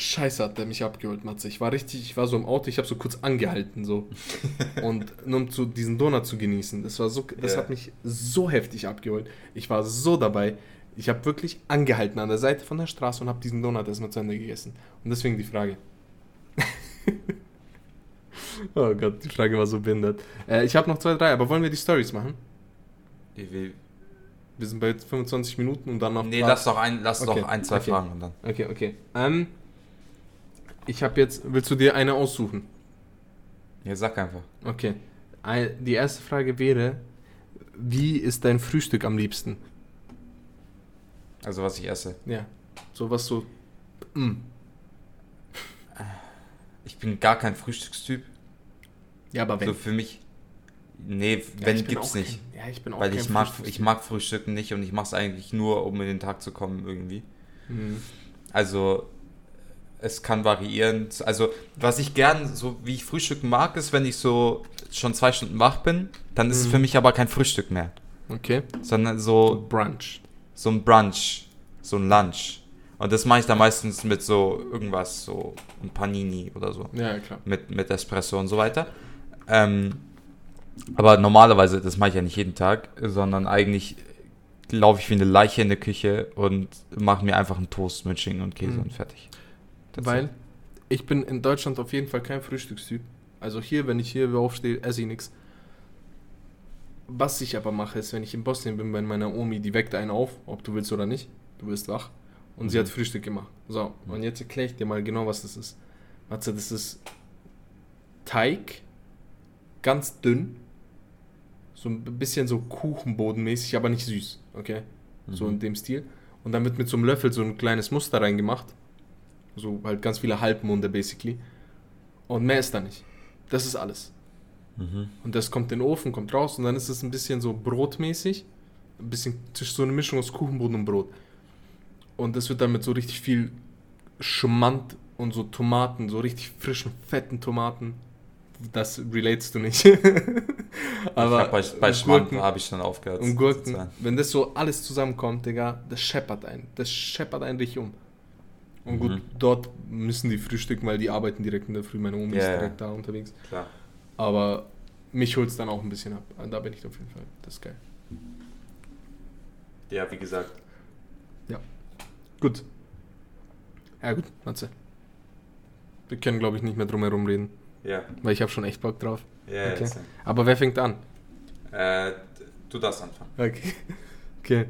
[SPEAKER 1] Scheiße hat der mich abgeholt, Matze. Ich war richtig, ich war so im Auto, ich habe so kurz angehalten, so. [LAUGHS] und nur um zu, diesen Donut zu genießen. Das war so, das
[SPEAKER 2] Ja.
[SPEAKER 1] hat mich so heftig abgeholt. Ich war so dabei. Ich habe wirklich angehalten an der Seite von der Straße und habe diesen Donut erstmal zu Ende gegessen. Und deswegen die Frage. [LAUGHS] oh Gott, die Frage war so behindert. Äh, ich habe noch zwei, drei, aber wollen wir die Stories machen?
[SPEAKER 2] Wie, wie,
[SPEAKER 1] Wir sind bei jetzt 25 Minuten und dann noch.
[SPEAKER 2] nee, lass doch ein, lass
[SPEAKER 1] Okay,
[SPEAKER 2] doch ein, zwei
[SPEAKER 1] okay.
[SPEAKER 2] Fragen und dann.
[SPEAKER 1] Okay, okay. Ähm, ich habe jetzt. Willst du dir eine aussuchen?
[SPEAKER 2] Ja, sag einfach.
[SPEAKER 1] Okay. Die erste Frage wäre: Wie ist dein Frühstück am liebsten?
[SPEAKER 2] Also was ich esse.
[SPEAKER 1] Ja. So was so. Mm.
[SPEAKER 2] Ich bin gar kein Frühstückstyp.
[SPEAKER 1] Ja, aber wenn.
[SPEAKER 2] So für mich. Nee,
[SPEAKER 1] Ja,
[SPEAKER 2] wenn gibt's nicht.
[SPEAKER 1] Kein, ja, ich bin auch
[SPEAKER 2] Weil
[SPEAKER 1] kein
[SPEAKER 2] ich mag, ich mag Frühstücken nicht und ich mache es eigentlich nur, um in den Tag zu kommen irgendwie.
[SPEAKER 1] Mhm.
[SPEAKER 2] Also es kann variieren. Also was ich gern, so wie ich Frühstücken mag, ist, wenn ich so schon zwei Stunden wach bin, dann ist es
[SPEAKER 1] Mhm.
[SPEAKER 2] für mich aber kein Frühstück mehr,
[SPEAKER 1] Okay.
[SPEAKER 2] sondern so,
[SPEAKER 1] Brunch.
[SPEAKER 2] so ein Brunch, so ein Lunch. Und das mache ich dann meistens mit so irgendwas, so ein Panini oder so.
[SPEAKER 1] Ja, klar.
[SPEAKER 2] Mit, mit Espresso und so weiter. Ähm, Aber normalerweise, das mache ich ja nicht jeden Tag, sondern eigentlich laufe ich wie eine Leiche in der Küche und mache mir einfach einen Toast mit Schinken und Käse
[SPEAKER 1] Mhm.
[SPEAKER 2] und fertig.
[SPEAKER 1] Weil ich bin in Deutschland auf jeden Fall kein Frühstückstyp. Also hier, wenn ich hier aufstehe, esse ich nichts. Was ich aber mache, ist, wenn ich in Bosnien bin bei meiner Omi, die weckt einen auf, ob du willst oder nicht. Du wirst wach. Und sie
[SPEAKER 2] Mhm.
[SPEAKER 1] hat Frühstück gemacht. So, und jetzt erkläre ich dir mal genau, was das ist. Matze, das ist Teig, ganz dünn, so ein bisschen so Kuchenbodenmäßig, aber nicht süß, okay? So
[SPEAKER 2] Mhm.
[SPEAKER 1] in dem Stil. Und dann wird mit so einem Löffel so ein kleines Muster reingemacht. So halt ganz viele Halbmonde basically. Und mehr ist da nicht. Das ist alles.
[SPEAKER 2] Mhm.
[SPEAKER 1] Und das kommt in den Ofen, kommt raus und dann ist es ein bisschen so brotmäßig. Ein bisschen so eine Mischung aus Kuchenboden und Brot. Und das wird dann mit so richtig viel Schmand und so Tomaten, so richtig frischen, fetten Tomaten. Das relatest du nicht. [LAUGHS]
[SPEAKER 2] Aber ich bei, bei Schmand
[SPEAKER 1] Gurken-
[SPEAKER 2] habe ich schon aufgehört.
[SPEAKER 1] und Gurken, wenn das so alles zusammenkommt, Digga, das scheppert ein. Das scheppert einen richtig um. Und gut,
[SPEAKER 2] Mhm.
[SPEAKER 1] dort müssen die frühstücken, weil die arbeiten direkt in der Früh. Meine Omi ist
[SPEAKER 2] Ja, ja.
[SPEAKER 1] direkt da unterwegs.
[SPEAKER 2] Klar.
[SPEAKER 1] Aber mich holt es dann auch ein bisschen ab. Da bin ich auf jeden Fall. Das ist geil.
[SPEAKER 2] Ja, wie gesagt.
[SPEAKER 1] Gut. Ja, gut, Matze. Wir können, glaube ich, nicht mehr drum herum reden,
[SPEAKER 2] Ja,
[SPEAKER 1] weil ich habe schon echt Bock drauf.
[SPEAKER 2] ja,
[SPEAKER 1] Okay.
[SPEAKER 2] ja.
[SPEAKER 1] Aber wer fängt an?
[SPEAKER 2] Äh, du darfst anfangen.
[SPEAKER 1] Okay. [LAUGHS] Okay.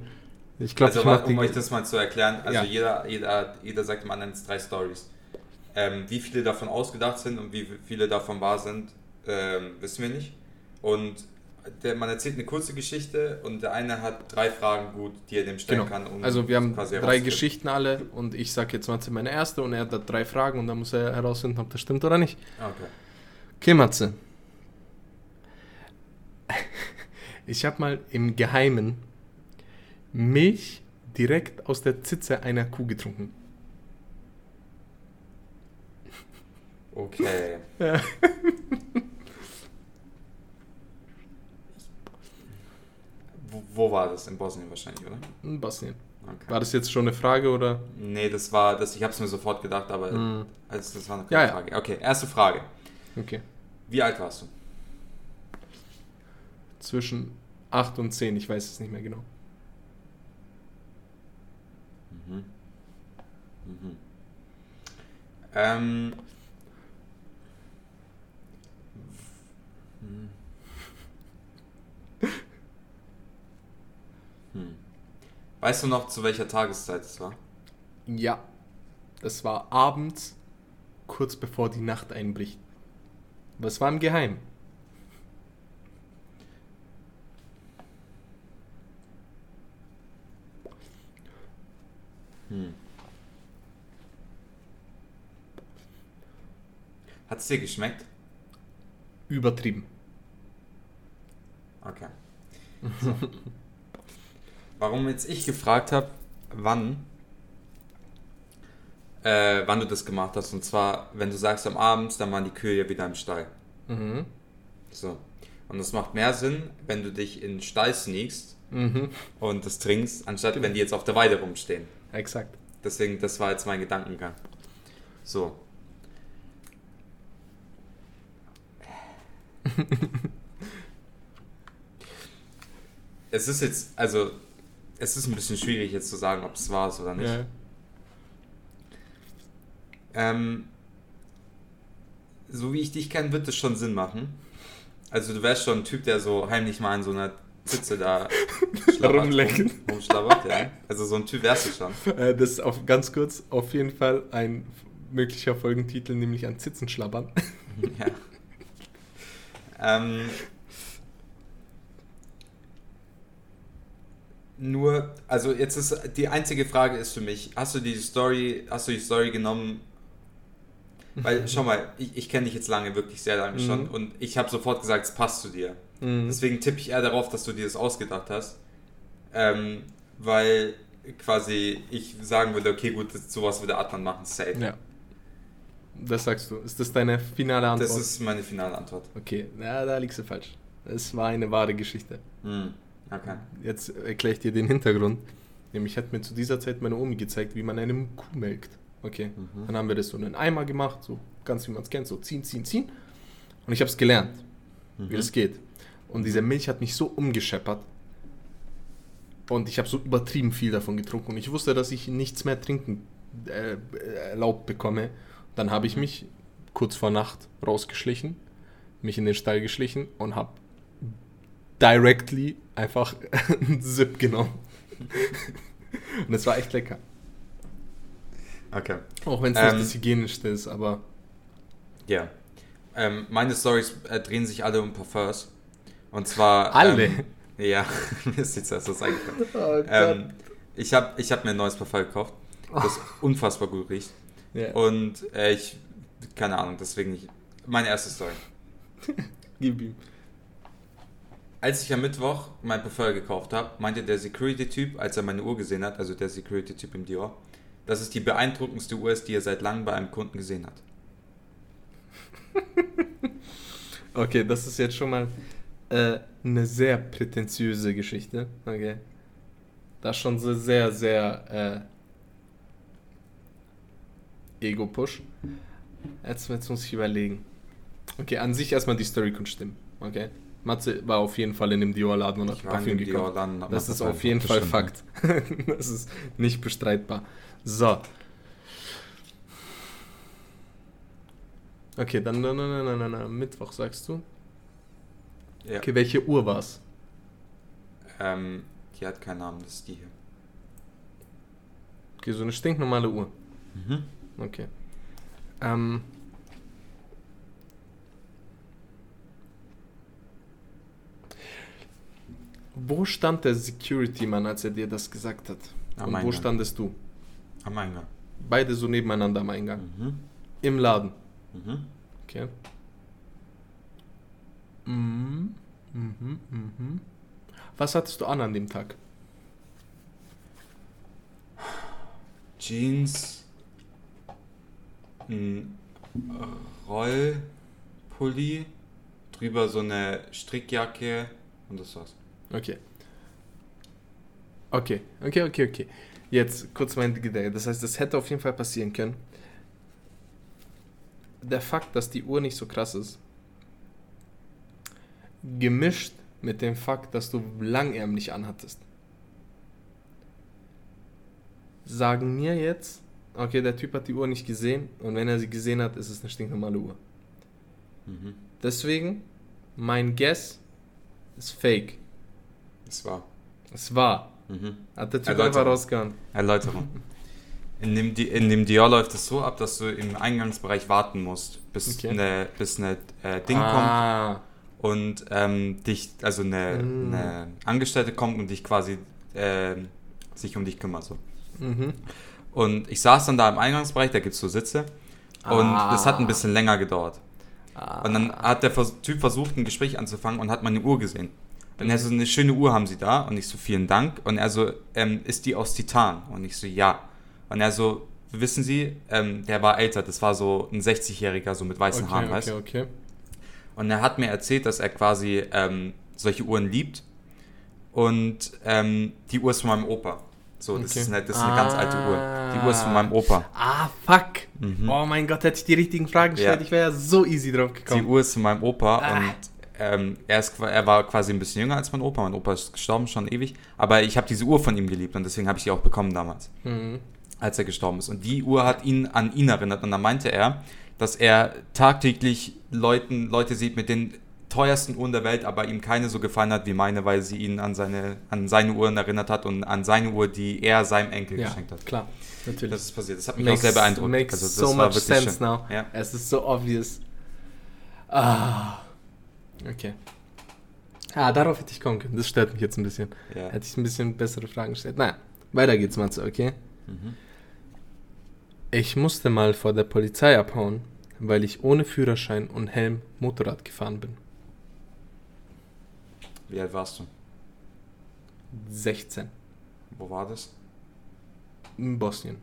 [SPEAKER 1] Ich glaube,
[SPEAKER 2] also,
[SPEAKER 1] ich
[SPEAKER 2] um euch das mal zu erklären, also
[SPEAKER 1] Ja.
[SPEAKER 2] jeder, jeder, jeder sagt dem anderen drei Stories. Ähm, wie viele davon ausgedacht sind und wie viele davon wahr sind, ähm, wissen wir nicht. Und der, man erzählt eine kurze Geschichte und der eine hat drei Fragen gut, die er dem stellen
[SPEAKER 1] Genau.
[SPEAKER 2] kann. Um
[SPEAKER 1] Also wir haben drei. Geschichten alle und ich sage jetzt Matze meine erste und er hat drei Fragen und dann muss er herausfinden, ob das stimmt oder nicht.
[SPEAKER 2] Okay.
[SPEAKER 1] Okay, Matze. [LAUGHS] Ich habe mal im Geheimen Milch direkt aus der Zitze einer Kuh getrunken.
[SPEAKER 2] Okay. [LAUGHS]
[SPEAKER 1] Ja.
[SPEAKER 2] Wo, wo war das? In Bosnien wahrscheinlich, oder?
[SPEAKER 1] In Bosnien.
[SPEAKER 2] Okay.
[SPEAKER 1] War das jetzt schon eine Frage oder?
[SPEAKER 2] Nee, das war, das, ich habe es mir sofort gedacht, aber
[SPEAKER 1] Hm,
[SPEAKER 2] also, das war noch keine
[SPEAKER 1] ja.
[SPEAKER 2] Frage. Okay, erste Frage.
[SPEAKER 1] okay.
[SPEAKER 2] Wie alt warst du?
[SPEAKER 1] Zwischen 8 und 10, ich weiß es nicht mehr genau.
[SPEAKER 2] Mhm. Mhm. Ähm. Hm. Hm. [LAUGHS] Weißt du noch, zu welcher Tageszeit es war?
[SPEAKER 1] Ja. Das war abends, kurz bevor die Nacht einbricht. Es war im Geheim.
[SPEAKER 2] Hm. Hat es dir geschmeckt?
[SPEAKER 1] Übertrieben.
[SPEAKER 2] Okay. So. Warum jetzt ich gefragt habe, wann, äh, wann du das gemacht hast. Und zwar, wenn du sagst am Abend, dann waren die Kühe ja wieder im Stall.
[SPEAKER 1] Mhm.
[SPEAKER 2] So. Und das macht mehr Sinn, wenn du dich in den Stall sneakst
[SPEAKER 1] Mhm.
[SPEAKER 2] und das trinkst, anstatt wenn die jetzt auf der Weide rumstehen.
[SPEAKER 1] Exakt.
[SPEAKER 2] Deswegen, das war jetzt mein Gedankengang. So. [LAUGHS] es ist jetzt, also, es ist ein bisschen schwierig jetzt zu sagen, ob es wahr ist oder nicht.
[SPEAKER 1] Ja.
[SPEAKER 2] Ähm, so wie ich dich kenne, wird es schon Sinn machen. Also du wärst schon ein Typ, der so heimlich mal in so einer Zitze da [LAUGHS]
[SPEAKER 1] Rumlecken.
[SPEAKER 2] rum- rumschlabbert, ja. Also so ein Typ wärst du schon.
[SPEAKER 1] Äh, das ist auf, ganz kurz auf jeden Fall ein möglicher Folgentitel, nämlich an Zitzen schlabbern. [LAUGHS]
[SPEAKER 2] ja. Ähm, nur, also jetzt ist die einzige Frage ist für mich, hast du die Story, hast du die Story genommen? Weil, [LAUGHS] schau mal, ich, ich kenne dich jetzt lange, wirklich sehr lange schon
[SPEAKER 1] Mhm.
[SPEAKER 2] und ich habe sofort gesagt, es passt zu dir.
[SPEAKER 1] Mhm.
[SPEAKER 2] Deswegen tippe ich eher darauf, dass du dir das ausgedacht hast. Ähm, weil quasi ich sagen würde, okay, gut, sowas würde Adnan machen, safe.
[SPEAKER 1] Ja. Das sagst du. Ist das deine finale Antwort?
[SPEAKER 2] Das ist meine finale Antwort.
[SPEAKER 1] okay, na, da liegst du falsch. Es war eine wahre Geschichte.
[SPEAKER 2] Hm, okay.
[SPEAKER 1] Jetzt erkläre ich dir den Hintergrund. Nämlich hat mir zu dieser Zeit meine Omi gezeigt, wie man eine Kuh melkt. Okay.
[SPEAKER 2] Mhm.
[SPEAKER 1] Dann haben wir das so in einen Eimer gemacht, so ganz wie man es kennt, so ziehen, ziehen, ziehen. Und ich habe es gelernt, wie
[SPEAKER 2] Mhm.
[SPEAKER 1] das geht. Und diese Milch hat mich so umgescheppert. Und ich habe so übertrieben viel davon getrunken. Und ich wusste, dass ich nichts mehr trinken äh, erlaubt bekomme. Dann habe ich mich kurz vor Nacht rausgeschlichen, mich in den Stall geschlichen und habe directly einfach [LAUGHS] einen Sip genommen. [LAUGHS] und es war echt lecker.
[SPEAKER 2] Okay.
[SPEAKER 1] Auch wenn es
[SPEAKER 2] Ähm,
[SPEAKER 1] nicht das Hygienischste ist, aber
[SPEAKER 2] Ja. Ähm, meine Stories äh, drehen sich alle um Parfums. Und zwar.
[SPEAKER 1] Alle?
[SPEAKER 2] Ähm, ja, [LAUGHS] mir ist jetzt erst was eingefallen.
[SPEAKER 1] Oh
[SPEAKER 2] Ähm, ich habe ich hab mir ein neues Parfum gekauft, das unfassbar gut riecht.
[SPEAKER 1] ja.
[SPEAKER 2] Und äh, ich, keine Ahnung, deswegen nicht. Meine erste Story. [LAUGHS]
[SPEAKER 1] Gib ihm.
[SPEAKER 2] Als ich am Mittwoch mein Parfum gekauft habe, meinte der Security-Typ, als er meine Uhr gesehen hat, also der Security-Typ im Dior, dass es die beeindruckendste Uhr ist, die er seit langem bei einem Kunden gesehen hat. [LAUGHS]
[SPEAKER 1] Okay, das ist jetzt schon mal äh, eine sehr prätentiöse Geschichte. Okay. Das ist schon so sehr, sehr äh, Ego-Push. Jetzt, jetzt muss ich überlegen. Okay, an sich erstmal die Story kann stimmen. Okay. Matze war auf jeden Fall in dem Dior-Laden und hat Parfüm gekauft. Das ist
[SPEAKER 2] Parfum
[SPEAKER 1] auf jeden Fall Fakt. [LAUGHS] das ist nicht bestreitbar. So. Okay, dann, dann, dann, dann, dann, dann Mittwoch sagst du.
[SPEAKER 2] Ja.
[SPEAKER 1] Okay, welche Uhr war's?
[SPEAKER 2] Ähm, die hat keinen Namen, das ist die hier.
[SPEAKER 1] Okay, so eine stinknormale Uhr.
[SPEAKER 2] Mhm.
[SPEAKER 1] Okay. Ähm. Wo stand der Security-Mann, als er dir das gesagt hat?
[SPEAKER 2] Am
[SPEAKER 1] Und wo
[SPEAKER 2] Eingang.
[SPEAKER 1] standest du?
[SPEAKER 2] Am Eingang.
[SPEAKER 1] Beide so nebeneinander am Eingang.
[SPEAKER 2] Mhm.
[SPEAKER 1] Im Laden.
[SPEAKER 2] Mhm.
[SPEAKER 1] Okay. Mhm. Mhm. Mhm. Was hattest du an an dem Tag?
[SPEAKER 2] Jeans, ein Rollpulli, drüber so eine Strickjacke und das war's.
[SPEAKER 1] Okay. Okay, okay, okay, okay. Jetzt kurz mein Gedanke. Das heißt, das hätte auf jeden Fall passieren können. Der Fakt, dass die Uhr nicht so krass ist, gemischt mit dem Fakt, dass du langärmlich anhattest, sagen mir jetzt, okay, der Typ hat die Uhr nicht gesehen und wenn er sie gesehen hat, ist es eine stinknormale Uhr.
[SPEAKER 2] Mhm.
[SPEAKER 1] Deswegen, mein Guess ist fake.
[SPEAKER 2] Das war.
[SPEAKER 1] Es war.
[SPEAKER 2] Mhm.
[SPEAKER 1] Hat der Typ
[SPEAKER 2] Erläuterung.
[SPEAKER 1] einfach rausgehauen.
[SPEAKER 2] Erläuterung. In dem, in dem Dior läuft es so ab, dass du im Eingangsbereich warten musst, bis
[SPEAKER 1] Okay.
[SPEAKER 2] eine, bis eine äh, Ding kommt
[SPEAKER 1] ah,
[SPEAKER 2] und ähm, dich, also eine,
[SPEAKER 1] Mm.
[SPEAKER 2] eine Angestellte kommt und dich quasi äh, sich um dich kümmert. So.
[SPEAKER 1] Mhm.
[SPEAKER 2] Und ich saß dann da im Eingangsbereich, da gibt es so Sitze. Und
[SPEAKER 1] Ah.
[SPEAKER 2] das hat ein bisschen länger gedauert.
[SPEAKER 1] Ah.
[SPEAKER 2] Und dann hat der Typ versucht, ein Gespräch anzufangen und hat meine Uhr gesehen. Und er so, eine schöne Uhr haben Sie da? Und ich so, vielen Dank. Und er so, ähm, ist die aus Titan? Und ich so, ja. Und er so, wissen Sie, ähm, der war älter, das war so ein 60-Jähriger, so mit weißen Haaren,
[SPEAKER 1] okay,
[SPEAKER 2] weißt
[SPEAKER 1] okay,
[SPEAKER 2] du?
[SPEAKER 1] okay.
[SPEAKER 2] Und er hat mir erzählt, dass er quasi ähm, solche Uhren liebt. Und ähm, die Uhr ist von meinem Opa. So, das,
[SPEAKER 1] Okay.
[SPEAKER 2] ist, eine, das ist eine ganz alte Uhr. Die Uhr ist von meinem Opa.
[SPEAKER 1] Ah, fuck.
[SPEAKER 2] Mhm.
[SPEAKER 1] Oh mein Gott, hätte ich die richtigen Fragen gestellt,
[SPEAKER 2] Ja.
[SPEAKER 1] ich wäre ja so easy drauf
[SPEAKER 2] Die
[SPEAKER 1] gekommen.
[SPEAKER 2] Uhr ist von meinem Opa
[SPEAKER 1] Ah.
[SPEAKER 2] und ähm, er, ist, er war quasi ein bisschen jünger als mein Opa. Mein Opa ist gestorben schon ewig. Aber ich habe diese Uhr von ihm geliebt und deswegen habe ich die auch bekommen damals,
[SPEAKER 1] Mhm.
[SPEAKER 2] als er gestorben ist. Und die Uhr hat ihn an ihn erinnert und dann meinte er, dass er tagtäglich Leuten, Leute sieht mit den teuersten Uhren der Welt, aber ihm keine so gefallen hat wie meine, weil sie ihn an seine, an seine Uhren erinnert hat und an seine Uhr, die er seinem Enkel
[SPEAKER 1] Ja,
[SPEAKER 2] geschenkt hat.
[SPEAKER 1] klar, natürlich.
[SPEAKER 2] Das ist passiert. Das hat mich
[SPEAKER 1] Makes-
[SPEAKER 2] auch sehr beeindruckt.
[SPEAKER 1] makes
[SPEAKER 2] Also das
[SPEAKER 1] so
[SPEAKER 2] war
[SPEAKER 1] much sense
[SPEAKER 2] schön.
[SPEAKER 1] now.
[SPEAKER 2] Ja.
[SPEAKER 1] Es ist so obvious. Ah. Okay. Ah, darauf hätte ich kommen können. Das stört mich jetzt ein bisschen.
[SPEAKER 2] Ja.
[SPEAKER 1] Hätte ich ein bisschen bessere Fragen gestellt. Naja, weiter geht's, Matze, okay?
[SPEAKER 2] Mhm.
[SPEAKER 1] Ich musste mal vor der Polizei abhauen, weil ich ohne Führerschein und Helm Motorrad gefahren bin.
[SPEAKER 2] Wie alt warst du?
[SPEAKER 1] 16.
[SPEAKER 2] Wo war das?
[SPEAKER 1] In Bosnien.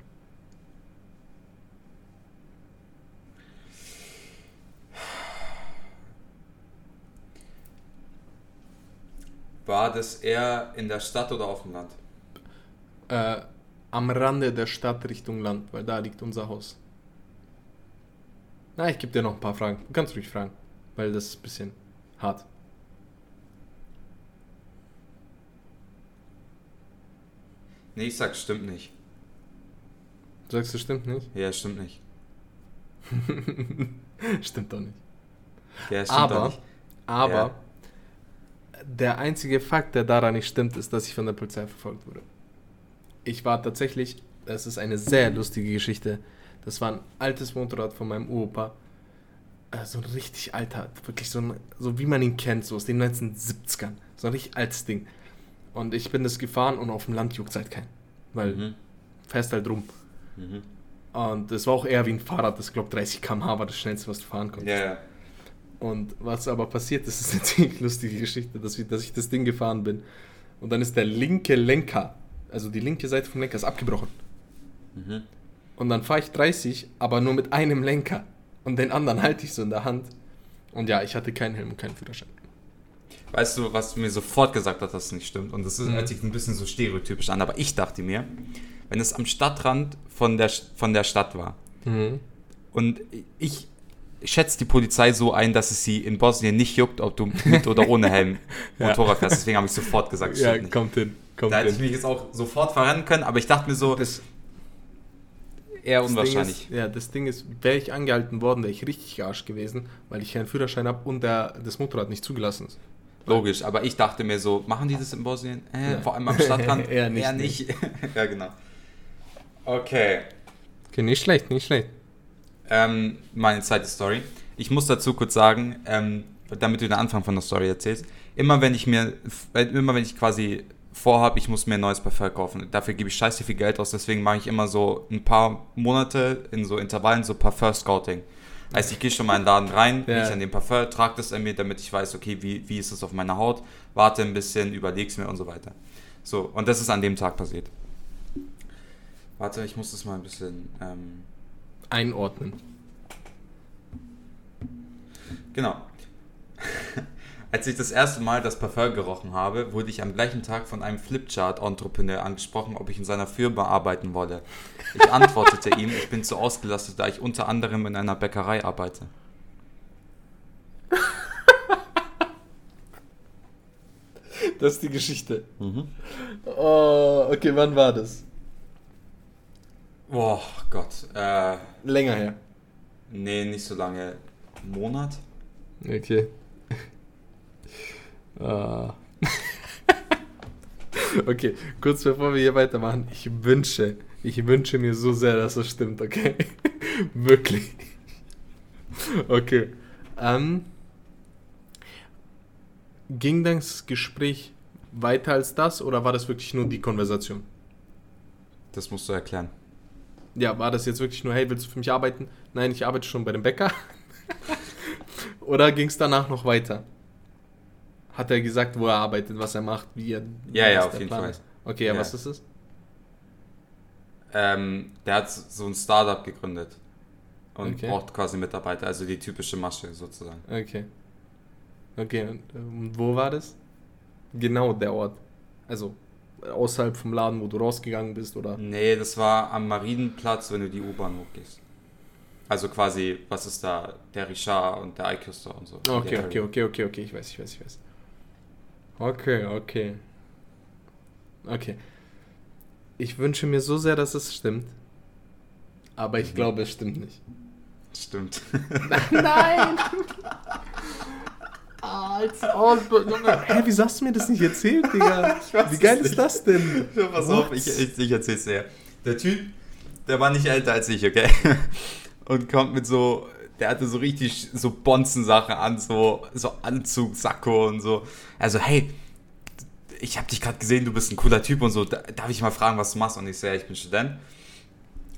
[SPEAKER 2] War das eher in der Stadt oder auf dem Land?
[SPEAKER 1] Äh, am Rande der Stadt Richtung Land, weil da liegt unser Haus. Na, ich gebe dir noch ein paar Fragen. Du kannst ruhig fragen, weil das ist ein bisschen hart.
[SPEAKER 2] Nee, ich sag, stimmt nicht.
[SPEAKER 1] Du sagst, es stimmt nicht?
[SPEAKER 2] Ja, stimmt nicht.
[SPEAKER 1] stimmt doch nicht.
[SPEAKER 2] Ja, stimmt
[SPEAKER 1] aber,
[SPEAKER 2] doch nicht.
[SPEAKER 1] Aber
[SPEAKER 2] ja.
[SPEAKER 1] der einzige Fakt, der daran nicht stimmt, ist, dass ich von der Polizei verfolgt wurde. Ich war tatsächlich, das ist eine sehr lustige Geschichte. Das war ein altes Motorrad von meinem Uropa. Äh, So ein richtig alter, wirklich so, ein, so wie man ihn kennt, so aus den 1970ern. So ein richtig altes Ding. Und ich bin das gefahren und auf dem Land juckt halt keinen. Weil
[SPEAKER 2] Mhm.
[SPEAKER 1] fährst halt rum.
[SPEAKER 2] Mhm.
[SPEAKER 1] Und es war auch eher wie ein Fahrrad, das glaube 30 km/h war das schnellste, was du fahren konntest.
[SPEAKER 2] Ja, ja.
[SPEAKER 1] Und was aber passiert ist, [LAUGHS] ist eine ziemlich lustige Geschichte, dass, dass ich das Ding gefahren bin. Und dann ist der linke Lenker, also die linke Seite vom Lenker, ist abgebrochen.
[SPEAKER 2] Mhm.
[SPEAKER 1] Und dann fahre ich 30, aber nur mit einem Lenker. Und den anderen halte ich so in der Hand. Und ja, ich hatte keinen Helm und keinen Führerschein.
[SPEAKER 2] Weißt du, was mir sofort gesagt hat, dass es nicht stimmt? Und das ist,
[SPEAKER 1] Mhm.
[SPEAKER 2] hört sich ein bisschen so stereotypisch an, aber ich dachte mir, wenn es am Stadtrand von der, von der Stadt war
[SPEAKER 1] Mhm.
[SPEAKER 2] und ich schätze die Polizei so ein, dass es sie in Bosnien nicht juckt, ob du mit oder [LAUGHS] ohne Helm
[SPEAKER 1] Ja.
[SPEAKER 2] Motorrad fährst, deswegen habe ich sofort gesagt, es
[SPEAKER 1] Ja,
[SPEAKER 2] stimmt nicht.
[SPEAKER 1] kommt hin. Kommt
[SPEAKER 2] Da hätte ich
[SPEAKER 1] hin.
[SPEAKER 2] mich jetzt auch sofort verrennen können, aber ich dachte mir so,
[SPEAKER 1] Das,
[SPEAKER 2] eher
[SPEAKER 1] das
[SPEAKER 2] unwahrscheinlich.
[SPEAKER 1] Ist, ja, das Ding ist, wäre ich angehalten worden, wäre ich richtig Arsch gewesen, weil ich keinen Führerschein habe und der, das Motorrad nicht zugelassen ist.
[SPEAKER 2] Logisch, aber ich dachte mir so, machen die das in Bosnien? Äh,
[SPEAKER 1] Ja.
[SPEAKER 2] Vor allem am Stadtrand? [LAUGHS]
[SPEAKER 1] Eher nicht,
[SPEAKER 2] Eher nicht. [LAUGHS] ja, genau. Okay.
[SPEAKER 1] Okay, nicht schlecht, nicht schlecht.
[SPEAKER 2] Ähm, meine zweite Story. Ich muss dazu kurz sagen, ähm, damit du den Anfang von der Story erzählst. Immer wenn ich mir, immer wenn ich quasi vorhabe, ich muss mir ein neues Parfum kaufen, dafür gebe ich scheiße viel Geld aus, deswegen mache ich immer so ein paar Monate in so Intervallen so Parfum-Scouting. Heißt, ich gehe schon mal in den Laden rein,
[SPEAKER 1] Ja.
[SPEAKER 2] rieche an dem Parfum, trage das an mir, damit ich weiß, okay, wie, wie ist es auf meiner Haut, warte ein bisschen, überleg's mir und so weiter. So, und das ist an dem Tag passiert. Warte, ich muss das mal ein bisschen. Ähm,
[SPEAKER 1] Einordnen.
[SPEAKER 2] Genau. Als ich das erste Mal das Parfum gerochen habe, wurde ich am gleichen Tag von einem Flipchart-Entrepreneur angesprochen, ob ich in seiner Firma arbeiten wolle. Ich [LAUGHS] antwortete ihm, ich bin zu ausgelastet, da ich unter anderem in einer Bäckerei arbeite. [LAUGHS]
[SPEAKER 1] Das ist die Geschichte. Oh, okay, wann war das?
[SPEAKER 2] Boah, Gott. Äh,
[SPEAKER 1] Länger her.
[SPEAKER 2] nee, nicht so lange. Monat?
[SPEAKER 1] Okay. Ah. [LAUGHS] okay, kurz bevor wir hier weitermachen, ich wünsche, ich wünsche mir so sehr, dass das stimmt, okay? [LAUGHS] Wirklich. Okay. Ähm, ging das Gespräch weiter als das oder war das wirklich nur die Konversation?
[SPEAKER 2] Das musst du erklären.
[SPEAKER 1] Ja, war das jetzt wirklich nur, hey, willst du für mich arbeiten? Nein, ich arbeite schon bei dem Bäcker. [LAUGHS] Oder ging es danach noch weiter? Hat er gesagt, wo er arbeitet, was er macht, wie er.
[SPEAKER 2] Ja, ja, auf jeden
[SPEAKER 1] Plan
[SPEAKER 2] Fall.
[SPEAKER 1] ist? Okay, ja,
[SPEAKER 2] Ja.
[SPEAKER 1] was ist es?
[SPEAKER 2] Ähm, der hat so ein Startup gegründet und
[SPEAKER 1] Okay.
[SPEAKER 2] braucht quasi Mitarbeiter, also die typische Masche sozusagen.
[SPEAKER 1] Okay. Okay, und ähm, wo war das? Genau der Ort. Also außerhalb vom Laden, wo du rausgegangen bist, oder?
[SPEAKER 2] Nee, das war am Marienplatz, wenn du die U-Bahn hochgehst. Also quasi, was ist da? Der Richard und der iCuster und so.
[SPEAKER 1] Okay, okay, okay, okay, okay, ich weiß, ich weiß, ich weiß. Okay, okay. Okay. Ich wünsche mir so sehr, dass es stimmt. Aber ich
[SPEAKER 2] Mhm.
[SPEAKER 1] glaube, es stimmt nicht.
[SPEAKER 2] Stimmt. [LAUGHS]
[SPEAKER 1] Nein! [LAUGHS] Als Hä, wieso hast du mir das nicht erzählt, Digga? [LAUGHS]
[SPEAKER 2] Ich weiß
[SPEAKER 1] Wie geil ist das denn?
[SPEAKER 2] Ja, pass auf, ich, ich, ich erzähl's dir. Der Typ, der war nicht älter als ich, okay? Und kommt mit so, der hatte so richtig so Bonzensachen an, so, so Anzug, Sakko und so. Also, hey, ich habe dich gerade gesehen, du bist ein cooler Typ und so. Da- Darf ich mal fragen, was du machst? Und ich so, ja, ich bin Student.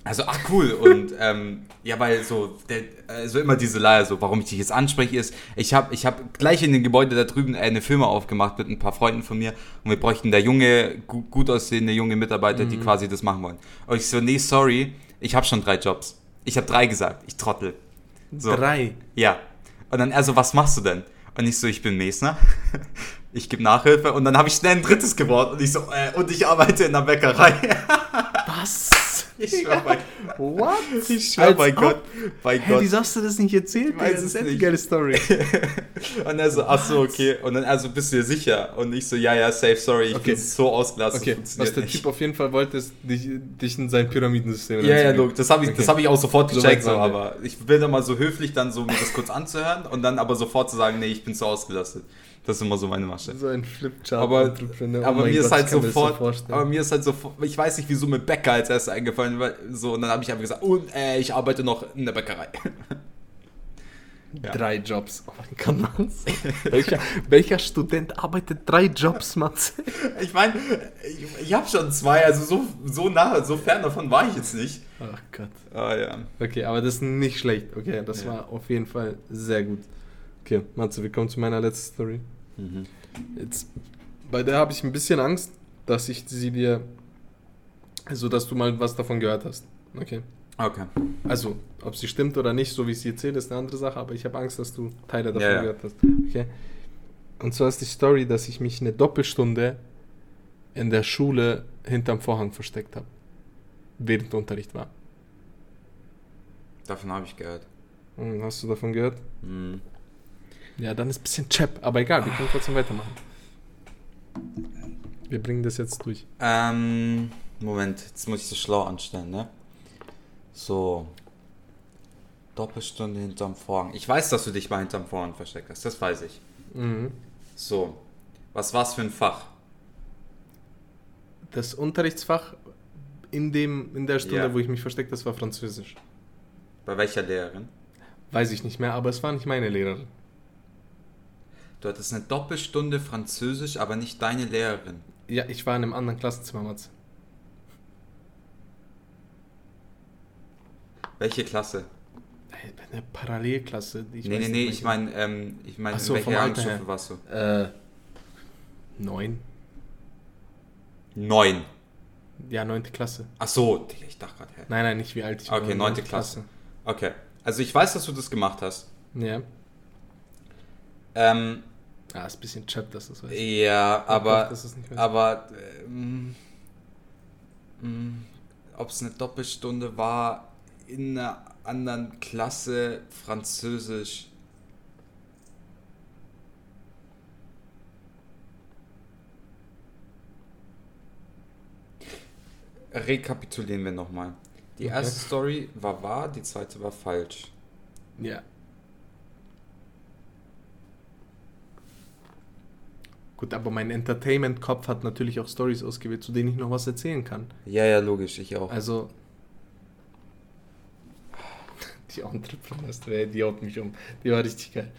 [SPEAKER 2] Also, ach cool. Und [LAUGHS] ähm, ja, weil so, der, also immer diese Leier, so, warum ich dich jetzt anspreche, ist, ich habe ich hab gleich in dem Gebäude da drüben eine Firma aufgemacht mit ein paar Freunden von mir und wir bräuchten da junge, gut, gut aussehende junge Mitarbeiter, die quasi das machen wollen. Und ich so, nee, sorry, ich habe schon drei Jobs. Ich habe drei gesagt, ich trottel. So.
[SPEAKER 1] Drei.
[SPEAKER 2] Ja. Und dann er so, was machst du denn? Und ich so, ich bin Mesner. [LAUGHS] Ich gebe Nachhilfe und dann habe ich schnell ein drittes geworden und ich so, äh, und ich arbeite in der Bäckerei. [LAUGHS]
[SPEAKER 1] Was?
[SPEAKER 2] Ich schwör bei,
[SPEAKER 1] What?
[SPEAKER 2] ich schwör bei Gott, bei
[SPEAKER 1] Hä,
[SPEAKER 2] Gott.
[SPEAKER 1] wieso hast du das nicht erzählt?
[SPEAKER 2] Ich weiß?
[SPEAKER 1] Das ist echt eine geile Story. [LAUGHS]
[SPEAKER 2] Und er so, ach so, okay. Und dann, also bist du dir sicher? Und ich so, ja, ja, safe, sorry, ich
[SPEAKER 1] Okay.
[SPEAKER 2] bin so ausgelastet.
[SPEAKER 1] Okay, was der
[SPEAKER 2] nicht.
[SPEAKER 1] Typ auf jeden Fall wollte, ist dich, dich in sein Pyramidensystem
[SPEAKER 2] Ja, ja, look, das habe ich, das
[SPEAKER 1] Okay.
[SPEAKER 2] hab ich auch sofort
[SPEAKER 1] So
[SPEAKER 2] gecheckt, so, aber ich will dann mal so höflich dann so mir das kurz anzuhören und dann aber sofort zu sagen, nee, ich bin zu ausgelastet. Das ist immer so meine Masche.
[SPEAKER 1] So ein Flipchart.
[SPEAKER 2] Aber.
[SPEAKER 1] Oh
[SPEAKER 2] aber
[SPEAKER 1] mein
[SPEAKER 2] mir ist
[SPEAKER 1] Gott,
[SPEAKER 2] halt
[SPEAKER 1] mir das so
[SPEAKER 2] sofort,
[SPEAKER 1] vorstellen.
[SPEAKER 2] aber mir ist halt sofort, ich weiß nicht, wieso mit Bäcker als erstes eingefallen, weil, so, und dann habe ich einfach gesagt, und äh, ich arbeite noch in der Bäckerei. ja.
[SPEAKER 1] Drei Jobs. Oh mein Gott, Mann. welcher, welcher Student arbeitet drei Jobs, Mann?
[SPEAKER 2] Ich meine, ich, ich habe schon zwei, also so, so nah, so fern davon war ich jetzt nicht.
[SPEAKER 1] Ach Gott.
[SPEAKER 2] Ah ja.
[SPEAKER 1] Okay, aber das ist nicht schlecht. Okay, das
[SPEAKER 2] Ja.
[SPEAKER 1] war auf jeden Fall sehr gut. Okay, Matze, wir kommen zu meiner letzten Story.
[SPEAKER 2] Mhm.
[SPEAKER 1] Jetzt, bei der habe ich ein bisschen Angst, dass ich sie dir, also dass du mal was davon gehört hast. Okay.
[SPEAKER 2] Okay.
[SPEAKER 1] Also, ob sie stimmt oder nicht, so wie ich sie erzähle, ist eine andere Sache, aber ich habe Angst, dass du Teile davon
[SPEAKER 2] Ja, ja.
[SPEAKER 1] gehört hast. Okay. Und zwar ist die Story, dass ich mich eine Doppelstunde in der Schule hinterm Vorhang versteckt habe. Während der Unterricht war.
[SPEAKER 2] Davon habe ich gehört.
[SPEAKER 1] Hm, Hast du davon gehört?
[SPEAKER 2] Mhm.
[SPEAKER 1] Ja, dann ist ein bisschen Chap, aber egal, wir können trotzdem weitermachen. Wir bringen das jetzt durch.
[SPEAKER 2] Ähm, Moment, jetzt muss ich so schlau anstellen, ne? So. Doppelstunde hinterm Vorhang. Ich weiß, dass du dich mal hinterm Vorhang versteckt hast, das weiß ich.
[SPEAKER 1] Mhm.
[SPEAKER 2] So. Was war's für ein Fach?
[SPEAKER 1] Das Unterrichtsfach in, dem, in der Stunde,
[SPEAKER 2] Ja.
[SPEAKER 1] wo ich mich versteckt, das war Französisch.
[SPEAKER 2] Bei welcher Lehrerin?
[SPEAKER 1] Weiß ich nicht mehr, aber es war nicht meine Lehrerin.
[SPEAKER 2] Du hattest eine Doppelstunde Französisch, aber nicht deine Lehrerin.
[SPEAKER 1] Ja, ich war in einem anderen Klassenzimmer, Matze.
[SPEAKER 2] Welche Klasse?
[SPEAKER 1] Ey, Eine Parallelklasse. Ich
[SPEAKER 2] nee, nee, nee, ich
[SPEAKER 1] genau.
[SPEAKER 2] meine, ähm, ich meine,
[SPEAKER 1] so,
[SPEAKER 2] in welcher warst du?
[SPEAKER 1] Äh, neun?
[SPEAKER 2] Neun.
[SPEAKER 1] Ja, neunte Klasse.
[SPEAKER 2] Ach so, ich dachte gerade, hä?
[SPEAKER 1] Nein, nein, nicht wie alt ich
[SPEAKER 2] Okay,
[SPEAKER 1] war.
[SPEAKER 2] neunte Klasse. Okay. Also ich weiß, dass du das gemacht hast.
[SPEAKER 1] Ja.
[SPEAKER 2] Ähm,
[SPEAKER 1] Ah, ist ein bisschen Chat, dass das weiß.
[SPEAKER 2] ja, aber,
[SPEAKER 1] dass es nicht weiß.
[SPEAKER 2] aber, ähm, ob es eine Doppelstunde war in einer anderen Klasse Französisch. Rekapitulieren wir nochmal. Die
[SPEAKER 1] Okay.
[SPEAKER 2] erste Story war wahr, die zweite war falsch.
[SPEAKER 1] Ja. Gut, aber mein Entertainment-Kopf hat natürlich auch Stories ausgewählt, zu denen ich noch was erzählen kann.
[SPEAKER 2] Ja, ja, logisch, ich auch.
[SPEAKER 1] Also. [LAUGHS] Die Entrepreneur-Story, die haut mich um. Die war richtig geil.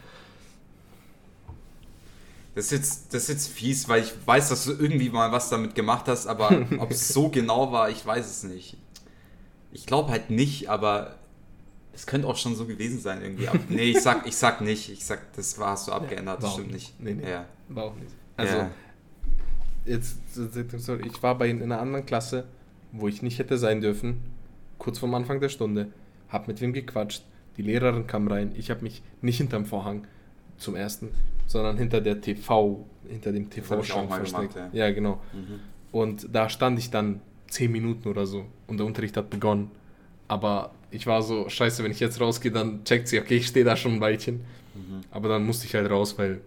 [SPEAKER 2] Das ist, jetzt, das ist jetzt fies, weil ich weiß, dass du irgendwie mal was damit gemacht hast, aber [LAUGHS] ob es so genau war, ich weiß es nicht. Ich glaube halt nicht, aber es könnte auch schon so gewesen sein irgendwie. Aber, [LAUGHS] nee, ich sag, ich sag nicht. Ich sag, das war, hast du abgeändert, das stimmt
[SPEAKER 1] nicht.
[SPEAKER 2] nicht.
[SPEAKER 1] Nee, nee.
[SPEAKER 2] Ja.
[SPEAKER 1] War auch nicht. Also,
[SPEAKER 2] ja.
[SPEAKER 1] jetzt, ich war bei in einer anderen Klasse, wo ich nicht hätte sein dürfen, kurz vorm Anfang der Stunde, hab mit wem gequatscht, die Lehrerin kam rein, ich habe mich nicht hinterm Vorhang zum ersten, sondern hinter der TV, hinter dem TV-Schrank versteckt.
[SPEAKER 2] gemacht,
[SPEAKER 1] ja. genau.
[SPEAKER 2] Mhm.
[SPEAKER 1] Und da stand ich dann zehn Minuten oder so und der Unterricht hat begonnen. Aber ich war so, scheiße, wenn ich jetzt rausgehe, dann checkt sie, okay, ich stehe da schon ein Weilchen.
[SPEAKER 2] Mhm.
[SPEAKER 1] Aber dann musste ich halt raus, weil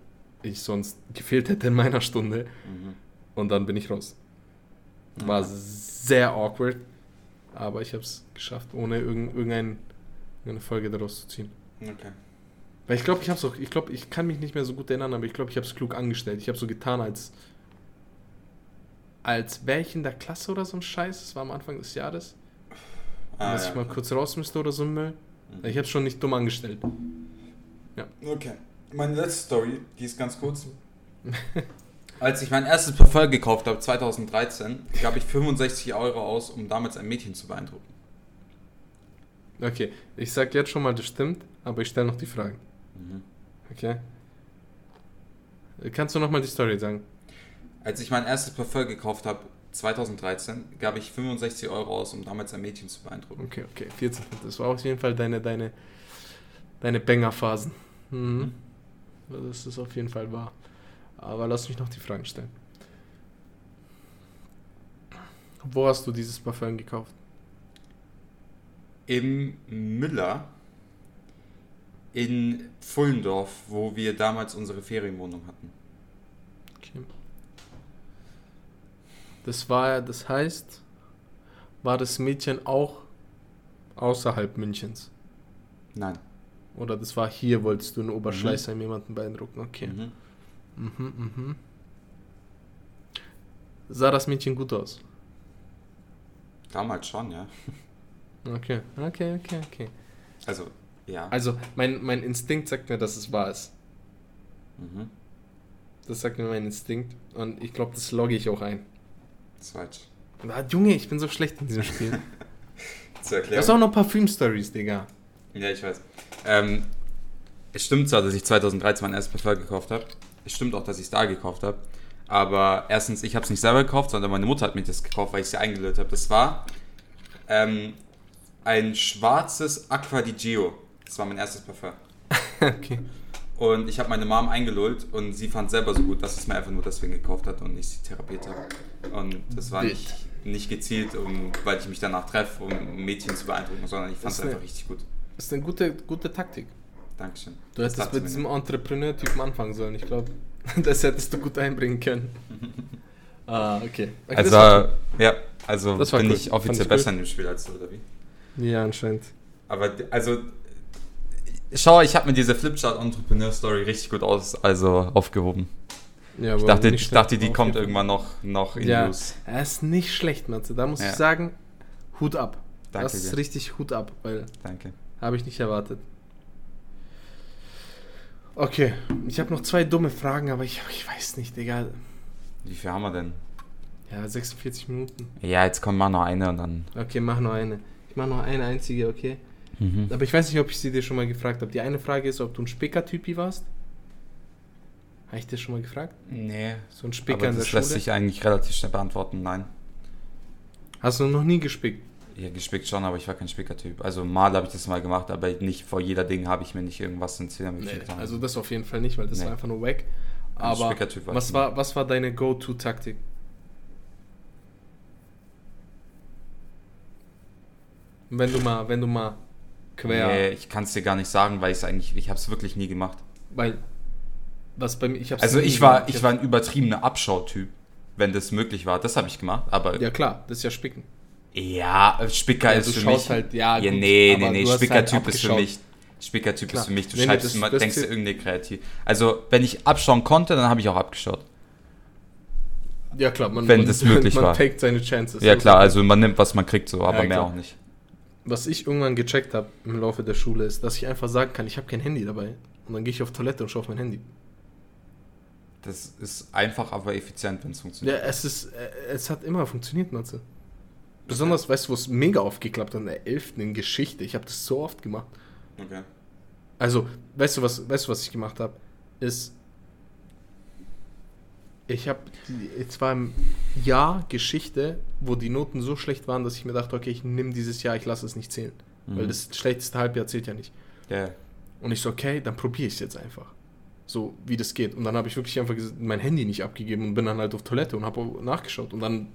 [SPEAKER 1] ich sonst gefehlt hätte in meiner Stunde.
[SPEAKER 2] Mhm.
[SPEAKER 1] Und dann bin ich raus. War
[SPEAKER 2] Okay.
[SPEAKER 1] sehr awkward, aber ich habe es geschafft, ohne irgendein, irgendein, irgendeine Folge daraus zu ziehen.
[SPEAKER 2] Okay.
[SPEAKER 1] Weil ich glaube, ich habe es auch, ich glaube, ich kann mich nicht mehr so gut erinnern, aber ich glaube, ich habe es klug angestellt. Ich habe so getan, als als wäre ich in der Klasse oder so ein Scheiß. Das war am Anfang des Jahres.
[SPEAKER 2] Ah,
[SPEAKER 1] dass
[SPEAKER 2] ja.
[SPEAKER 1] ich mal kurz raus müsste oder so ein Müll.
[SPEAKER 2] Mhm.
[SPEAKER 1] Ich habe es schon nicht dumm angestellt.
[SPEAKER 2] Okay. Meine letzte Story, die ist ganz kurz. [LAUGHS] Als ich mein erstes Parfum gekauft habe, 2013, gab ich 65 Euro aus, um damals ein Mädchen zu beeindrucken.
[SPEAKER 1] Okay, ich sag jetzt schon mal, das stimmt, aber ich stelle noch die Fragen.
[SPEAKER 2] Mhm.
[SPEAKER 1] Okay? Kannst du nochmal die Story sagen?
[SPEAKER 2] Als ich mein erstes Parfum gekauft habe, 2013, gab ich 65 Euro aus, um damals ein Mädchen zu beeindrucken.
[SPEAKER 1] Okay, okay, 14. Das war auf jeden Fall deine, deine, deine Banger-Phasen. Mhm. Das ist auf jeden Fall wahr. Aber lass mich noch die Fragen stellen. Wo hast du dieses Parfum gekauft?
[SPEAKER 2] im Müller in Pfullendorf, wo wir damals unsere Ferienwohnung hatten.
[SPEAKER 1] Okay. Das war, das heißt, war das Mädchen auch außerhalb Münchens?
[SPEAKER 2] Nein.
[SPEAKER 1] Oder das war hier, wolltest du in Oberschleißheim jemanden beeindrucken? Okay.
[SPEAKER 2] Mhm.
[SPEAKER 1] Mhm, mhm. Sah das Mädchen gut aus?
[SPEAKER 2] Damals schon, ja.
[SPEAKER 1] Okay, okay, okay, okay.
[SPEAKER 2] Also, ja.
[SPEAKER 1] Also, mein, mein Instinkt sagt mir, dass es wahr ist.
[SPEAKER 2] Mhm.
[SPEAKER 1] Das sagt mir mein Instinkt. Und ich glaube, das logge ich auch ein.
[SPEAKER 2] Das ist falsch.
[SPEAKER 1] Ah, Junge, ich bin so schlecht in diesem Spiel. [LAUGHS]
[SPEAKER 2] Zur
[SPEAKER 1] Du
[SPEAKER 2] Erklärung.
[SPEAKER 1] hast auch noch Parfüm-Stories, Digga.
[SPEAKER 2] Ja, ich weiß. Ähm, es stimmt zwar, dass ich 2013 mein erstes Parfum gekauft habe. Es stimmt auch, dass ich es da gekauft habe. Aber erstens, ich habe es nicht selber gekauft, sondern meine Mutter hat mir das gekauft, weil ich sie eingelöst habe. Das war ähm, ein schwarzes Aqua di Gio. Das war mein erstes Parfum. [LAUGHS]
[SPEAKER 1] okay.
[SPEAKER 2] Und ich habe meine Mom eingelullt und sie fand selber so gut, dass es mir einfach nur deswegen gekauft hat und ich sie therapiert habe. Und das war nicht, nicht gezielt, um, weil ich mich danach treffe, um Mädchen zu beeindrucken, sondern ich fand es einfach richtig gut.
[SPEAKER 1] Das ist eine gute, gute Taktik.
[SPEAKER 2] Dankeschön.
[SPEAKER 1] Du
[SPEAKER 2] Das
[SPEAKER 1] hättest mit diesem. Entrepreneur-Typen anfangen sollen, ich glaube. [LAUGHS] Das hättest du gut einbringen können. [LAUGHS] ah, okay. okay das
[SPEAKER 2] Also,
[SPEAKER 1] war
[SPEAKER 2] ja, also
[SPEAKER 1] Das war
[SPEAKER 2] bin
[SPEAKER 1] cool.
[SPEAKER 2] ich offiziell besser
[SPEAKER 1] cool.
[SPEAKER 2] in dem Spiel als du, oder wie?
[SPEAKER 1] Ja, anscheinend.
[SPEAKER 2] Aber also, schau, ich habe mir diese Flipchart Entrepreneur Story richtig gut aus, also aufgehoben.
[SPEAKER 1] Ja,
[SPEAKER 2] Ich dachte, ich dachte die kommt irgendwann noch, noch in
[SPEAKER 1] Ja,
[SPEAKER 2] News.
[SPEAKER 1] er ist nicht schlecht, Matze. Da muss
[SPEAKER 2] Ja.
[SPEAKER 1] ich sagen, Hut ab.
[SPEAKER 2] Danke
[SPEAKER 1] das ist
[SPEAKER 2] dir.
[SPEAKER 1] richtig Hut ab, weil
[SPEAKER 2] Danke.
[SPEAKER 1] Habe ich nicht erwartet. Okay, ich habe noch zwei dumme Fragen, aber ich, ich weiß nicht, egal.
[SPEAKER 2] Wie viel haben wir denn?
[SPEAKER 1] Ja, 46 Minuten.
[SPEAKER 2] Ja, jetzt kommt mal noch eine und dann.
[SPEAKER 1] Okay, mach noch eine. Ich mach noch eine einzige, okay?
[SPEAKER 2] Mhm.
[SPEAKER 1] Aber ich weiß nicht, ob ich sie dir schon mal gefragt habe. Die eine Frage ist, ob du ein Spicker-Typi warst. Habe ich dir schon mal gefragt?
[SPEAKER 2] Nee.
[SPEAKER 1] So ein Spicker
[SPEAKER 2] Aber
[SPEAKER 1] in der
[SPEAKER 2] das
[SPEAKER 1] Schule?
[SPEAKER 2] lässt sich eigentlich relativ schnell beantworten. Nein.
[SPEAKER 1] Hast du noch nie gespickt?
[SPEAKER 2] Ja, gespickt schon, aber ich war kein Spickertyp. Also mal habe ich das mal gemacht, aber nicht vor jeder Ding habe ich mir nicht irgendwas ins Zählermädchen
[SPEAKER 1] Nee,
[SPEAKER 2] getan.
[SPEAKER 1] also das auf jeden Fall nicht, weil das
[SPEAKER 2] Nee.
[SPEAKER 1] war einfach nur wack.
[SPEAKER 2] Ein
[SPEAKER 1] Aber
[SPEAKER 2] war
[SPEAKER 1] was war, was war deine Go-To-Taktik? Wenn du mal, wenn du mal quer,
[SPEAKER 2] Nee, ich kann es dir gar nicht sagen, weil ich es eigentlich, ich habe es wirklich nie gemacht.
[SPEAKER 1] weil was bei mir, ich hab's
[SPEAKER 2] Also ich war,
[SPEAKER 1] gemacht.
[SPEAKER 2] ich war ein übertriebener Abschautyp, wenn das möglich war. Das habe ich gemacht, aber
[SPEAKER 1] ja klar, das ist ja Spicken.
[SPEAKER 2] Ja, Spicker
[SPEAKER 1] Ja,
[SPEAKER 2] ist
[SPEAKER 1] du
[SPEAKER 2] für mich.
[SPEAKER 1] halt- ja,
[SPEAKER 2] ja nee, nee, nee,
[SPEAKER 1] hast halt
[SPEAKER 2] Spickertyp ist für mich. Spickertyp ist für mich. Du
[SPEAKER 1] Nee, nee,
[SPEAKER 2] schreibst
[SPEAKER 1] das-
[SPEAKER 2] immer,
[SPEAKER 1] das
[SPEAKER 2] denkst du irgendeine kreativ. Also wenn ich abschauen konnte, dann habe ich auch abgeschaut.
[SPEAKER 1] Ja klar, man,
[SPEAKER 2] Wenn
[SPEAKER 1] man,
[SPEAKER 2] das möglich
[SPEAKER 1] man
[SPEAKER 2] war.
[SPEAKER 1] taked seine Chances.
[SPEAKER 2] Ja klar, also man nimmt, was man kriegt, so, aber
[SPEAKER 1] Ja,
[SPEAKER 2] mehr auch nicht.
[SPEAKER 1] Was ich irgendwann gecheckt habe im Laufe der Schule ist, dass ich einfach sagen kann, ich habe kein Handy dabei. Und dann gehe ich auf Toilette und schaue auf mein Handy.
[SPEAKER 2] Das ist einfach, aber effizient, wenn es
[SPEAKER 1] Ja,
[SPEAKER 2] funktioniert.
[SPEAKER 1] es ist, äh, es hat immer funktioniert, Matze. Besonders, weißt du, wo es mega aufgeklappt hat in der 11. in Geschichte. Ich habe das so oft gemacht.
[SPEAKER 2] Okay.
[SPEAKER 1] Also, weißt du, was, weißt du, was ich gemacht habe? Ist, ich habe, jetzt war im Jahr Geschichte, wo die Noten so schlecht waren, dass ich mir dachte, okay, ich nehme dieses Jahr, ich lasse es nicht zählen. Weil
[SPEAKER 2] Mhm.
[SPEAKER 1] das schlechteste Halbjahr zählt ja nicht.
[SPEAKER 2] Ja.
[SPEAKER 1] Und ich so, okay, dann probiere ich es jetzt einfach. So, wie das geht. Und dann habe ich wirklich einfach mein Handy nicht abgegeben und bin dann halt auf Toilette und habe nachgeschaut. Und dann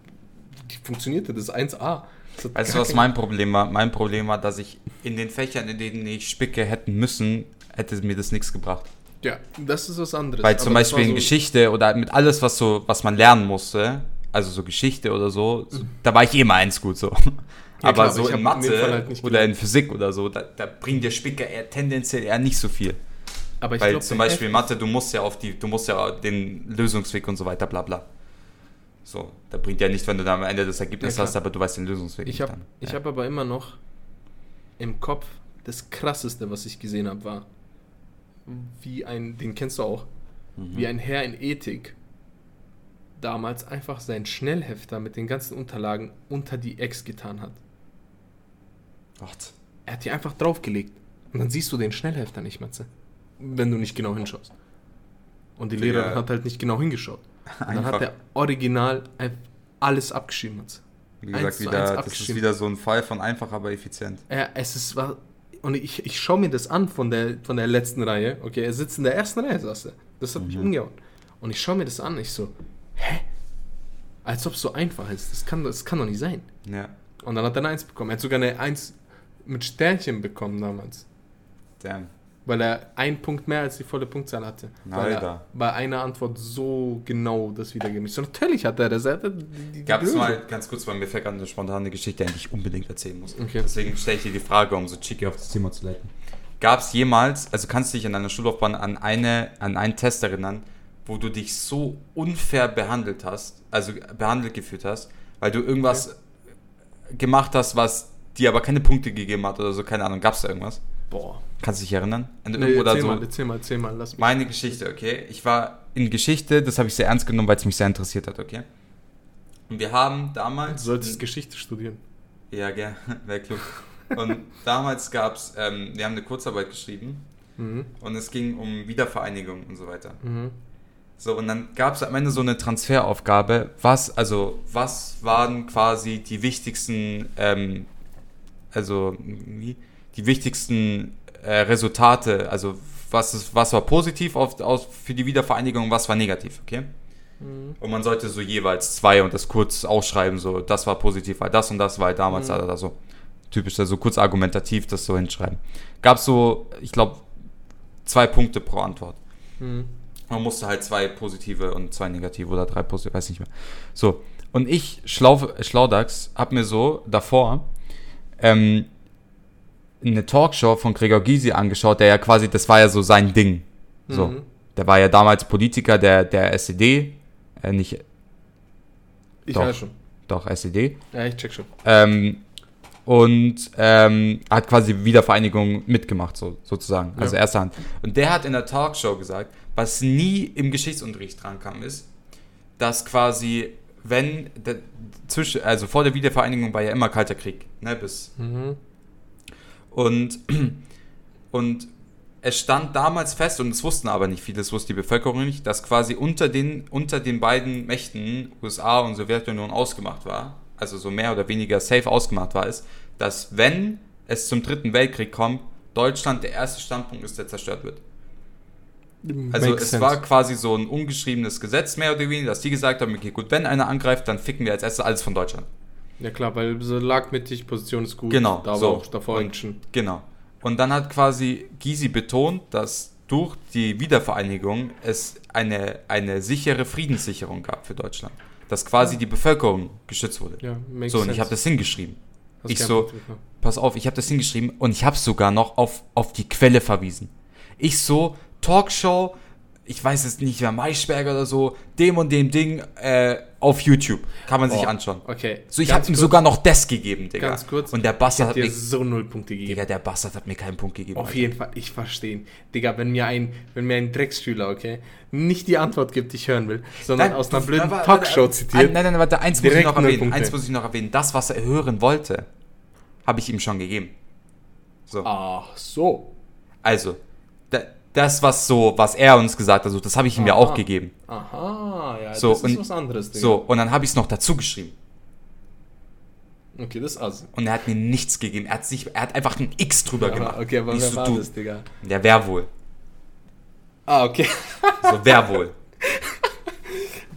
[SPEAKER 1] funktionierte das 1A. Das
[SPEAKER 2] Weißt du, was mein Problem war? Mein Problem war, dass ich in den Fächern, in denen ich spicke hätten müssen, hätte mir das nichts gebracht.
[SPEAKER 1] Ja, das ist was anderes.
[SPEAKER 2] Weil zum
[SPEAKER 1] Aber
[SPEAKER 2] Beispiel
[SPEAKER 1] war
[SPEAKER 2] in
[SPEAKER 1] so-
[SPEAKER 2] Geschichte oder mit alles, was so, was man lernen musste, also so Geschichte oder so, so da war ich eh mal eins gut so. [LAUGHS]
[SPEAKER 1] Ja,
[SPEAKER 2] aber
[SPEAKER 1] klar,
[SPEAKER 2] so
[SPEAKER 1] aber
[SPEAKER 2] in Mathe
[SPEAKER 1] halt nicht
[SPEAKER 2] oder in Physik oder so, da, da bringt der Spicker eher tendenziell eher nicht so viel.
[SPEAKER 1] Aber ich
[SPEAKER 2] Weil
[SPEAKER 1] glaub,
[SPEAKER 2] zum Beispiel Mathe, du musst ja auf die, du musst ja den Lösungsweg und so weiter, bla bla. So, da bringt ja nicht, wenn du dann am Ende das Ergebnis
[SPEAKER 1] Ja,
[SPEAKER 2] hast, aber du weißt den Lösungsweg
[SPEAKER 1] Ich
[SPEAKER 2] nicht
[SPEAKER 1] habe
[SPEAKER 2] dann.
[SPEAKER 1] ich
[SPEAKER 2] ja.
[SPEAKER 1] hab aber immer noch im Kopf das krasseste, was ich gesehen habe, war, wie ein, den kennst du auch,
[SPEAKER 2] Mhm.
[SPEAKER 1] wie ein Herr in Ethik damals einfach seinen Schnellhefter mit den ganzen Unterlagen unter die Ex getan hat.
[SPEAKER 2] Gott.
[SPEAKER 1] Er hat die einfach draufgelegt. Und dann siehst du den Schnellhefter nicht, Matze. Wenn du nicht genau hinschaust. Und die. Lehrerin hat halt nicht genau hingeschaut. Und dann hat er original alles abgeschrieben, Matze.
[SPEAKER 2] Wie gesagt, wieder, das ist wieder so ein Fall von einfach, aber effizient.
[SPEAKER 1] Ja, es ist und ich, ich schaue mir das an von der von der letzten Reihe. Okay, er sitzt in der ersten Reihe, saß er. Das hat mich
[SPEAKER 2] Mhm.
[SPEAKER 1] umgehauen. Und ich schaue mir das an, ich so, hä? Als ob es so einfach ist. Das kann, das kann doch nicht sein.
[SPEAKER 2] Ja.
[SPEAKER 1] Und dann hat er eine Eins bekommen. Er hat sogar eine Eins mit Sternchen bekommen damals.
[SPEAKER 2] Damn.
[SPEAKER 1] Weil er einen Punkt mehr als die volle Punktzahl hatte. Weil er bei einer Antwort so genau das wiedergegeben. So, natürlich hat er das. Er hatte die, die
[SPEAKER 2] Gab es mal, ganz kurz, weil mir fällt gerade eine spontane Geschichte, die ich unbedingt erzählen muss.
[SPEAKER 1] Okay.
[SPEAKER 2] Deswegen stelle ich dir die Frage, um so cheeky auf das Thema zu leiten. Gab es jemals, also kannst du dich in deiner Schullaufbahn an, eine, an einen Test erinnern, wo du dich so unfair behandelt hast, also behandelt gefühlt hast, weil du irgendwas gemacht hast, was dir aber keine Punkte gegeben hat oder so, keine Ahnung, gab es da irgendwas?
[SPEAKER 1] Boah.
[SPEAKER 2] Kannst du dich erinnern? An
[SPEAKER 1] Nee,
[SPEAKER 2] irgendwo oder
[SPEAKER 1] erzähl
[SPEAKER 2] so?
[SPEAKER 1] mal, erzähl mal, erzähl mal. Lass mich.
[SPEAKER 2] Meine Geschichte, okay? Ich war in Geschichte, das habe ich sehr ernst genommen, weil es mich sehr interessiert hat, okay? Und wir haben
[SPEAKER 1] Du
[SPEAKER 2] damals...
[SPEAKER 1] solltest Geschichte studieren.
[SPEAKER 2] Ja, gell, [LAUGHS] wäre klug. Und damals gab es, ähm, wir haben eine Kurzarbeit geschrieben
[SPEAKER 1] Mhm.
[SPEAKER 2] und es ging um Wiedervereinigung und so weiter.
[SPEAKER 1] Mhm.
[SPEAKER 2] So, und dann gab es am Ende so eine Transferaufgabe, was, also, was waren quasi die wichtigsten, ähm, also, wie, die wichtigsten äh, Resultate, also, was, ist, was war positiv auf, auf, für die Wiedervereinigung und was war negativ, okay?
[SPEAKER 1] Mhm.
[SPEAKER 2] Und man sollte so jeweils zwei und das kurz ausschreiben, so, das war positiv, weil das und das, weil damals
[SPEAKER 1] Mhm.
[SPEAKER 2] da oder so. Typisch, also kurz argumentativ das so hinschreiben. Gab so, ich glaube, zwei Punkte pro Antwort.
[SPEAKER 1] Mhm.
[SPEAKER 2] Man musste halt zwei positive und zwei negative oder drei positive, weiß nicht mehr. So, und ich, Schlau, Schlaudax, hab mir so davor ähm, eine Talkshow von Gregor Gysi angeschaut, der ja quasi, das war ja so sein Ding. So,
[SPEAKER 1] Mhm.
[SPEAKER 2] der war ja damals Politiker der, der SED, äh, nicht,
[SPEAKER 1] Ich
[SPEAKER 2] Doch.
[SPEAKER 1] weiß schon.
[SPEAKER 2] doch SED.
[SPEAKER 1] Ja, ich check schon.
[SPEAKER 2] Ähm, und ähm, hat quasi Wiedervereinigung mitgemacht, so, sozusagen. Also
[SPEAKER 1] Ja.
[SPEAKER 2] erster Hand. Und der hat in der Talkshow gesagt, was nie im Geschichtsunterricht drankam, ist, dass quasi, wenn, der, zwischen, also vor der Wiedervereinigung war ja immer Kalter Krieg, ne, bis.
[SPEAKER 1] Mhm.
[SPEAKER 2] Und, [CLEARS THROAT] und es stand damals fest, und es wussten aber nicht viele, das wusste die Bevölkerung nicht, dass quasi unter den, unter den beiden Mächten, USA und Sowjetunion, ausgemacht war, also so mehr oder weniger safe ausgemacht war, ist, dass wenn es zum Dritten Weltkrieg kommt, Deutschland der erste Standpunkt ist, der zerstört wird. Also
[SPEAKER 1] Makes
[SPEAKER 2] es
[SPEAKER 1] sense.
[SPEAKER 2] war quasi so ein ungeschriebenes Gesetz, mehr oder weniger, dass die gesagt haben, okay, gut, wenn einer angreift, dann ficken wir als erstes alles von Deutschland.
[SPEAKER 1] Ja klar, weil so lagmittig, Position ist gut.
[SPEAKER 2] Genau,
[SPEAKER 1] Da war
[SPEAKER 2] so.
[SPEAKER 1] auch davor
[SPEAKER 2] Und-
[SPEAKER 1] Action.
[SPEAKER 2] Genau. Und dann hat quasi Gysi betont, dass durch die Wiedervereinigung es eine, eine sichere Friedenssicherung gab für Deutschland. Dass quasi die Bevölkerung geschützt wurde.
[SPEAKER 1] Ja, makes
[SPEAKER 2] So, und
[SPEAKER 1] sense.
[SPEAKER 2] ich habe das hingeschrieben.
[SPEAKER 1] Hast
[SPEAKER 2] ich so-. Pass auf, ich habe das hingeschrieben und ich habe sogar noch auf, auf die Quelle verwiesen. Ich so, Talkshow, ich weiß es nicht mehr, Maischberger oder so, dem und dem Ding äh, auf YouTube. Kann man sich
[SPEAKER 1] Oh,
[SPEAKER 2] anschauen.
[SPEAKER 1] Okay.
[SPEAKER 2] So, ich habe ihm sogar noch das gegeben, Digga.
[SPEAKER 1] Ganz kurz.
[SPEAKER 2] Und der Bastard hat mir,
[SPEAKER 1] so null Punkte gegeben.
[SPEAKER 2] Digga, der Bastard hat mir keinen Punkt gegeben.
[SPEAKER 1] Auf
[SPEAKER 2] Alter.
[SPEAKER 1] jeden Fall, ich verstehe. Digga, wenn mir ein, wenn mir ein Drecksschüler, okay, nicht die Antwort gibt, die ich hören will, sondern aus einer blöden
[SPEAKER 2] aber-
[SPEAKER 1] Talkshow
[SPEAKER 2] aber-
[SPEAKER 1] zitiert.
[SPEAKER 2] Nein, nein, nein, warte, eins muss ich noch erwähnen.
[SPEAKER 1] Punkte.
[SPEAKER 2] Eins muss ich noch erwähnen. Das, was er hören wollte, habe ich ihm schon gegeben. So.
[SPEAKER 1] Ach so.
[SPEAKER 2] Also, das, was so, was er uns gesagt hat, so, das habe ich ihm ja
[SPEAKER 1] Aha.
[SPEAKER 2] auch gegeben.
[SPEAKER 1] Aha, ja,
[SPEAKER 2] So,
[SPEAKER 1] das ist
[SPEAKER 2] und-
[SPEAKER 1] was anderes, Digga.
[SPEAKER 2] So, und dann habe ich es noch dazu geschrieben.
[SPEAKER 1] Okay, das ist also.
[SPEAKER 2] Und er hat mir nichts gegeben. Er hat, sich, er hat einfach ein X drüber gemacht.
[SPEAKER 1] Aber, okay, aber
[SPEAKER 2] Ich
[SPEAKER 1] wer
[SPEAKER 2] so,
[SPEAKER 1] war
[SPEAKER 2] du,
[SPEAKER 1] das, Digga?
[SPEAKER 2] Der wer wohl.
[SPEAKER 1] Ah, okay.
[SPEAKER 2] So, wer wohl. [LAUGHS]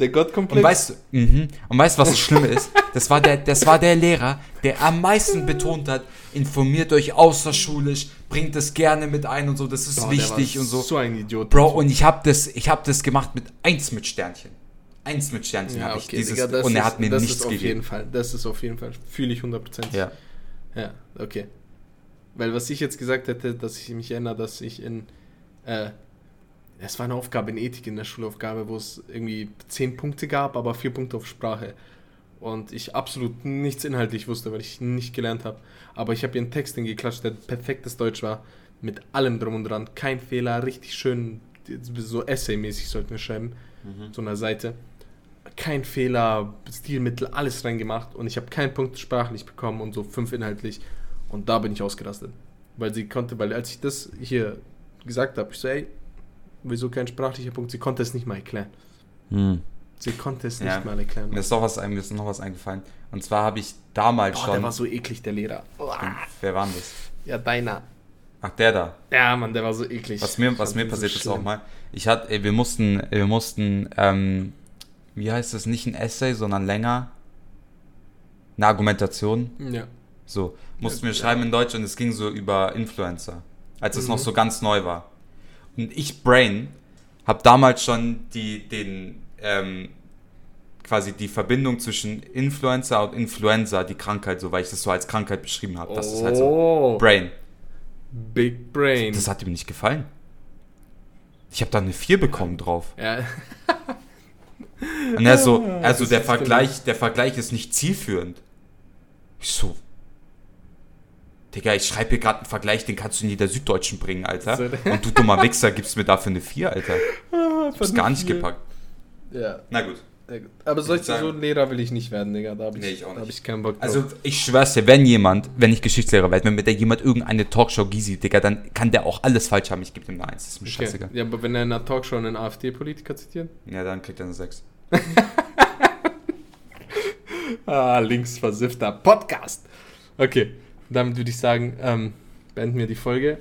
[SPEAKER 1] Der
[SPEAKER 2] Und
[SPEAKER 1] Gottkomplex.
[SPEAKER 2] weißt du, mhm. und weißt was das Schlimme ist? Das war, der, das war der Lehrer, der am meisten betont hat, informiert euch außerschulisch, bringt es gerne mit ein und so, das ist
[SPEAKER 1] der
[SPEAKER 2] wichtig und so.
[SPEAKER 1] So ein Idiot.
[SPEAKER 2] Bro, und ich habe das, ich hab das gemacht mit eins mit Sternchen. Eins mit Sternchen
[SPEAKER 1] ja,
[SPEAKER 2] habe ich
[SPEAKER 1] okay,
[SPEAKER 2] dieses
[SPEAKER 1] Digga, das
[SPEAKER 2] und er
[SPEAKER 1] ist,
[SPEAKER 2] hat mir
[SPEAKER 1] das
[SPEAKER 2] nichts
[SPEAKER 1] ist auf jeden
[SPEAKER 2] gegeben.
[SPEAKER 1] Fall, das ist auf jeden Fall, fühle ich 100%.
[SPEAKER 2] Ja.
[SPEAKER 1] Ja, okay. Weil was ich jetzt gesagt hätte, dass ich mich erinnere, dass ich in, äh, es war eine Aufgabe in Ethik in der Schulaufgabe, wo es irgendwie 10 Punkte gab, aber 4 Punkte auf Sprache. Und ich absolut nichts inhaltlich wusste, weil ich nicht gelernt habe. Aber ich habe ihr einen Text hingeklatscht, der perfektes Deutsch war, mit allem drum und dran. Kein Fehler, richtig schön, so Essay-mäßig sollten wir schreiben,
[SPEAKER 2] Mhm.
[SPEAKER 1] so einer Seite. Kein Fehler, Stilmittel, alles reingemacht und ich habe keinen Punkt sprachlich bekommen und so fünf inhaltlich. Und da bin ich ausgerastet. Weil sie konnte, weil als ich das hier gesagt habe, ich so, ey, wieso kein sprachlicher Punkt? Sie konnte es nicht mal erklären.
[SPEAKER 2] Hm.
[SPEAKER 1] Sie konnte es
[SPEAKER 2] Ja.
[SPEAKER 1] nicht mal erklären.
[SPEAKER 2] Mir ist, noch was, mir ist noch was eingefallen. Und zwar habe ich damals
[SPEAKER 1] Boah,
[SPEAKER 2] schon.
[SPEAKER 1] der war so eklig, der Lehrer. Uah.
[SPEAKER 2] wer war denn das?
[SPEAKER 1] Ja, deiner.
[SPEAKER 2] Ach, der da.
[SPEAKER 1] Ja, Mann, der war so eklig.
[SPEAKER 2] Was mir, was mir
[SPEAKER 1] den so
[SPEAKER 2] passiert ist auch mal. Ich hatte, ey, wir mussten, wir mussten, ähm, wie heißt das, nicht ein Essay, sondern länger. Eine Argumentation.
[SPEAKER 1] Ja.
[SPEAKER 2] So, mussten wir
[SPEAKER 1] Ja.
[SPEAKER 2] schreiben in Deutsch und es ging so über Influencer, als es
[SPEAKER 1] Mhm.
[SPEAKER 2] noch so ganz neu war. Und ich, Brain, habe damals schon die, den, ähm, quasi die Verbindung zwischen Influencer und Influenza, die Krankheit, so weil ich das so als Krankheit beschrieben habe. Das ist halt so
[SPEAKER 1] oh,
[SPEAKER 2] Brain.
[SPEAKER 1] Big Brain.
[SPEAKER 2] Das hat ihm nicht gefallen. Ich habe da eine 4 bekommen drauf.
[SPEAKER 1] ja. [LAUGHS]
[SPEAKER 2] Und er so, also
[SPEAKER 1] das
[SPEAKER 2] der Vergleich, der Vergleich ist nicht zielführend. Ich so, Digga, ich schreibe hier gerade einen Vergleich, den kannst du in jeder Süddeutschen bringen, Alter.
[SPEAKER 1] So,
[SPEAKER 2] Und du dummer Wichser gibst mir dafür eine 4, Alter. [LAUGHS] Ich hab's gar nicht gepackt.
[SPEAKER 1] Ja,
[SPEAKER 2] Na gut.
[SPEAKER 1] Aber solche, so ein Lehrer will ich nicht werden, Digga. Da habe ich,
[SPEAKER 2] Nee, ich auch
[SPEAKER 1] da hab
[SPEAKER 2] nicht.
[SPEAKER 1] ich keinen Bock drauf.
[SPEAKER 2] Also ich schwör's dir, wenn jemand, wenn ich Geschichtslehrer werde, wenn mir da jemand irgendeine Talkshow Gysi, Digga, dann kann der auch alles falsch haben. Ich gebe ihm eine 1. Das ist mir
[SPEAKER 1] okay.
[SPEAKER 2] scheißegal.
[SPEAKER 1] Ja, aber wenn er in einer Talkshow einen AfD-Politiker zitiert?
[SPEAKER 2] Ja, dann kriegt er eine 6. [LAUGHS]
[SPEAKER 1] Ah, linksversiffter Podcast. Okay, damit würde ich sagen, ähm, beenden wir die Folge.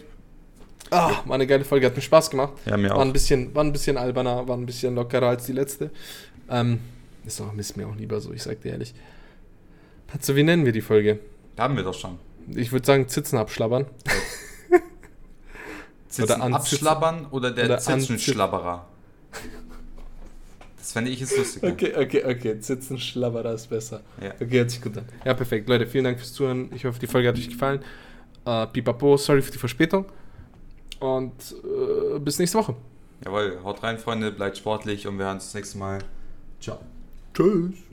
[SPEAKER 1] Ah, war eine geile Folge, hat mir Spaß gemacht.
[SPEAKER 2] Ja, mir
[SPEAKER 1] War
[SPEAKER 2] auch.
[SPEAKER 1] ein bisschen, war ein bisschen alberner, war ein bisschen lockerer als die letzte. Ähm, ist, auch, ist mir auch lieber so, ich sag dir ehrlich. Also, wie nennen wir die Folge?
[SPEAKER 2] Haben wir doch schon.
[SPEAKER 1] Ich würde sagen, Zitzen abschlabbern. [LAUGHS]
[SPEAKER 2] Zitzen
[SPEAKER 1] an-
[SPEAKER 2] abschlabbern oder der
[SPEAKER 1] oder
[SPEAKER 2] Zitzenschlabberer? Das fände ich jetzt lustig.
[SPEAKER 1] Okay, okay, okay. Zitzen schlabberer ist besser.
[SPEAKER 2] Ja.
[SPEAKER 1] Okay, hört sich gut an. Ja, perfekt. Leute, vielen Dank fürs Zuhören. Ich hoffe, die Folge hat euch gefallen. Äh, pipapo, sorry für die Verspätung. Und äh, bis nächste Woche.
[SPEAKER 2] Jawohl, haut rein, Freunde, bleibt sportlich und wir hören uns das nächste Mal. Ciao.
[SPEAKER 1] Tschüss.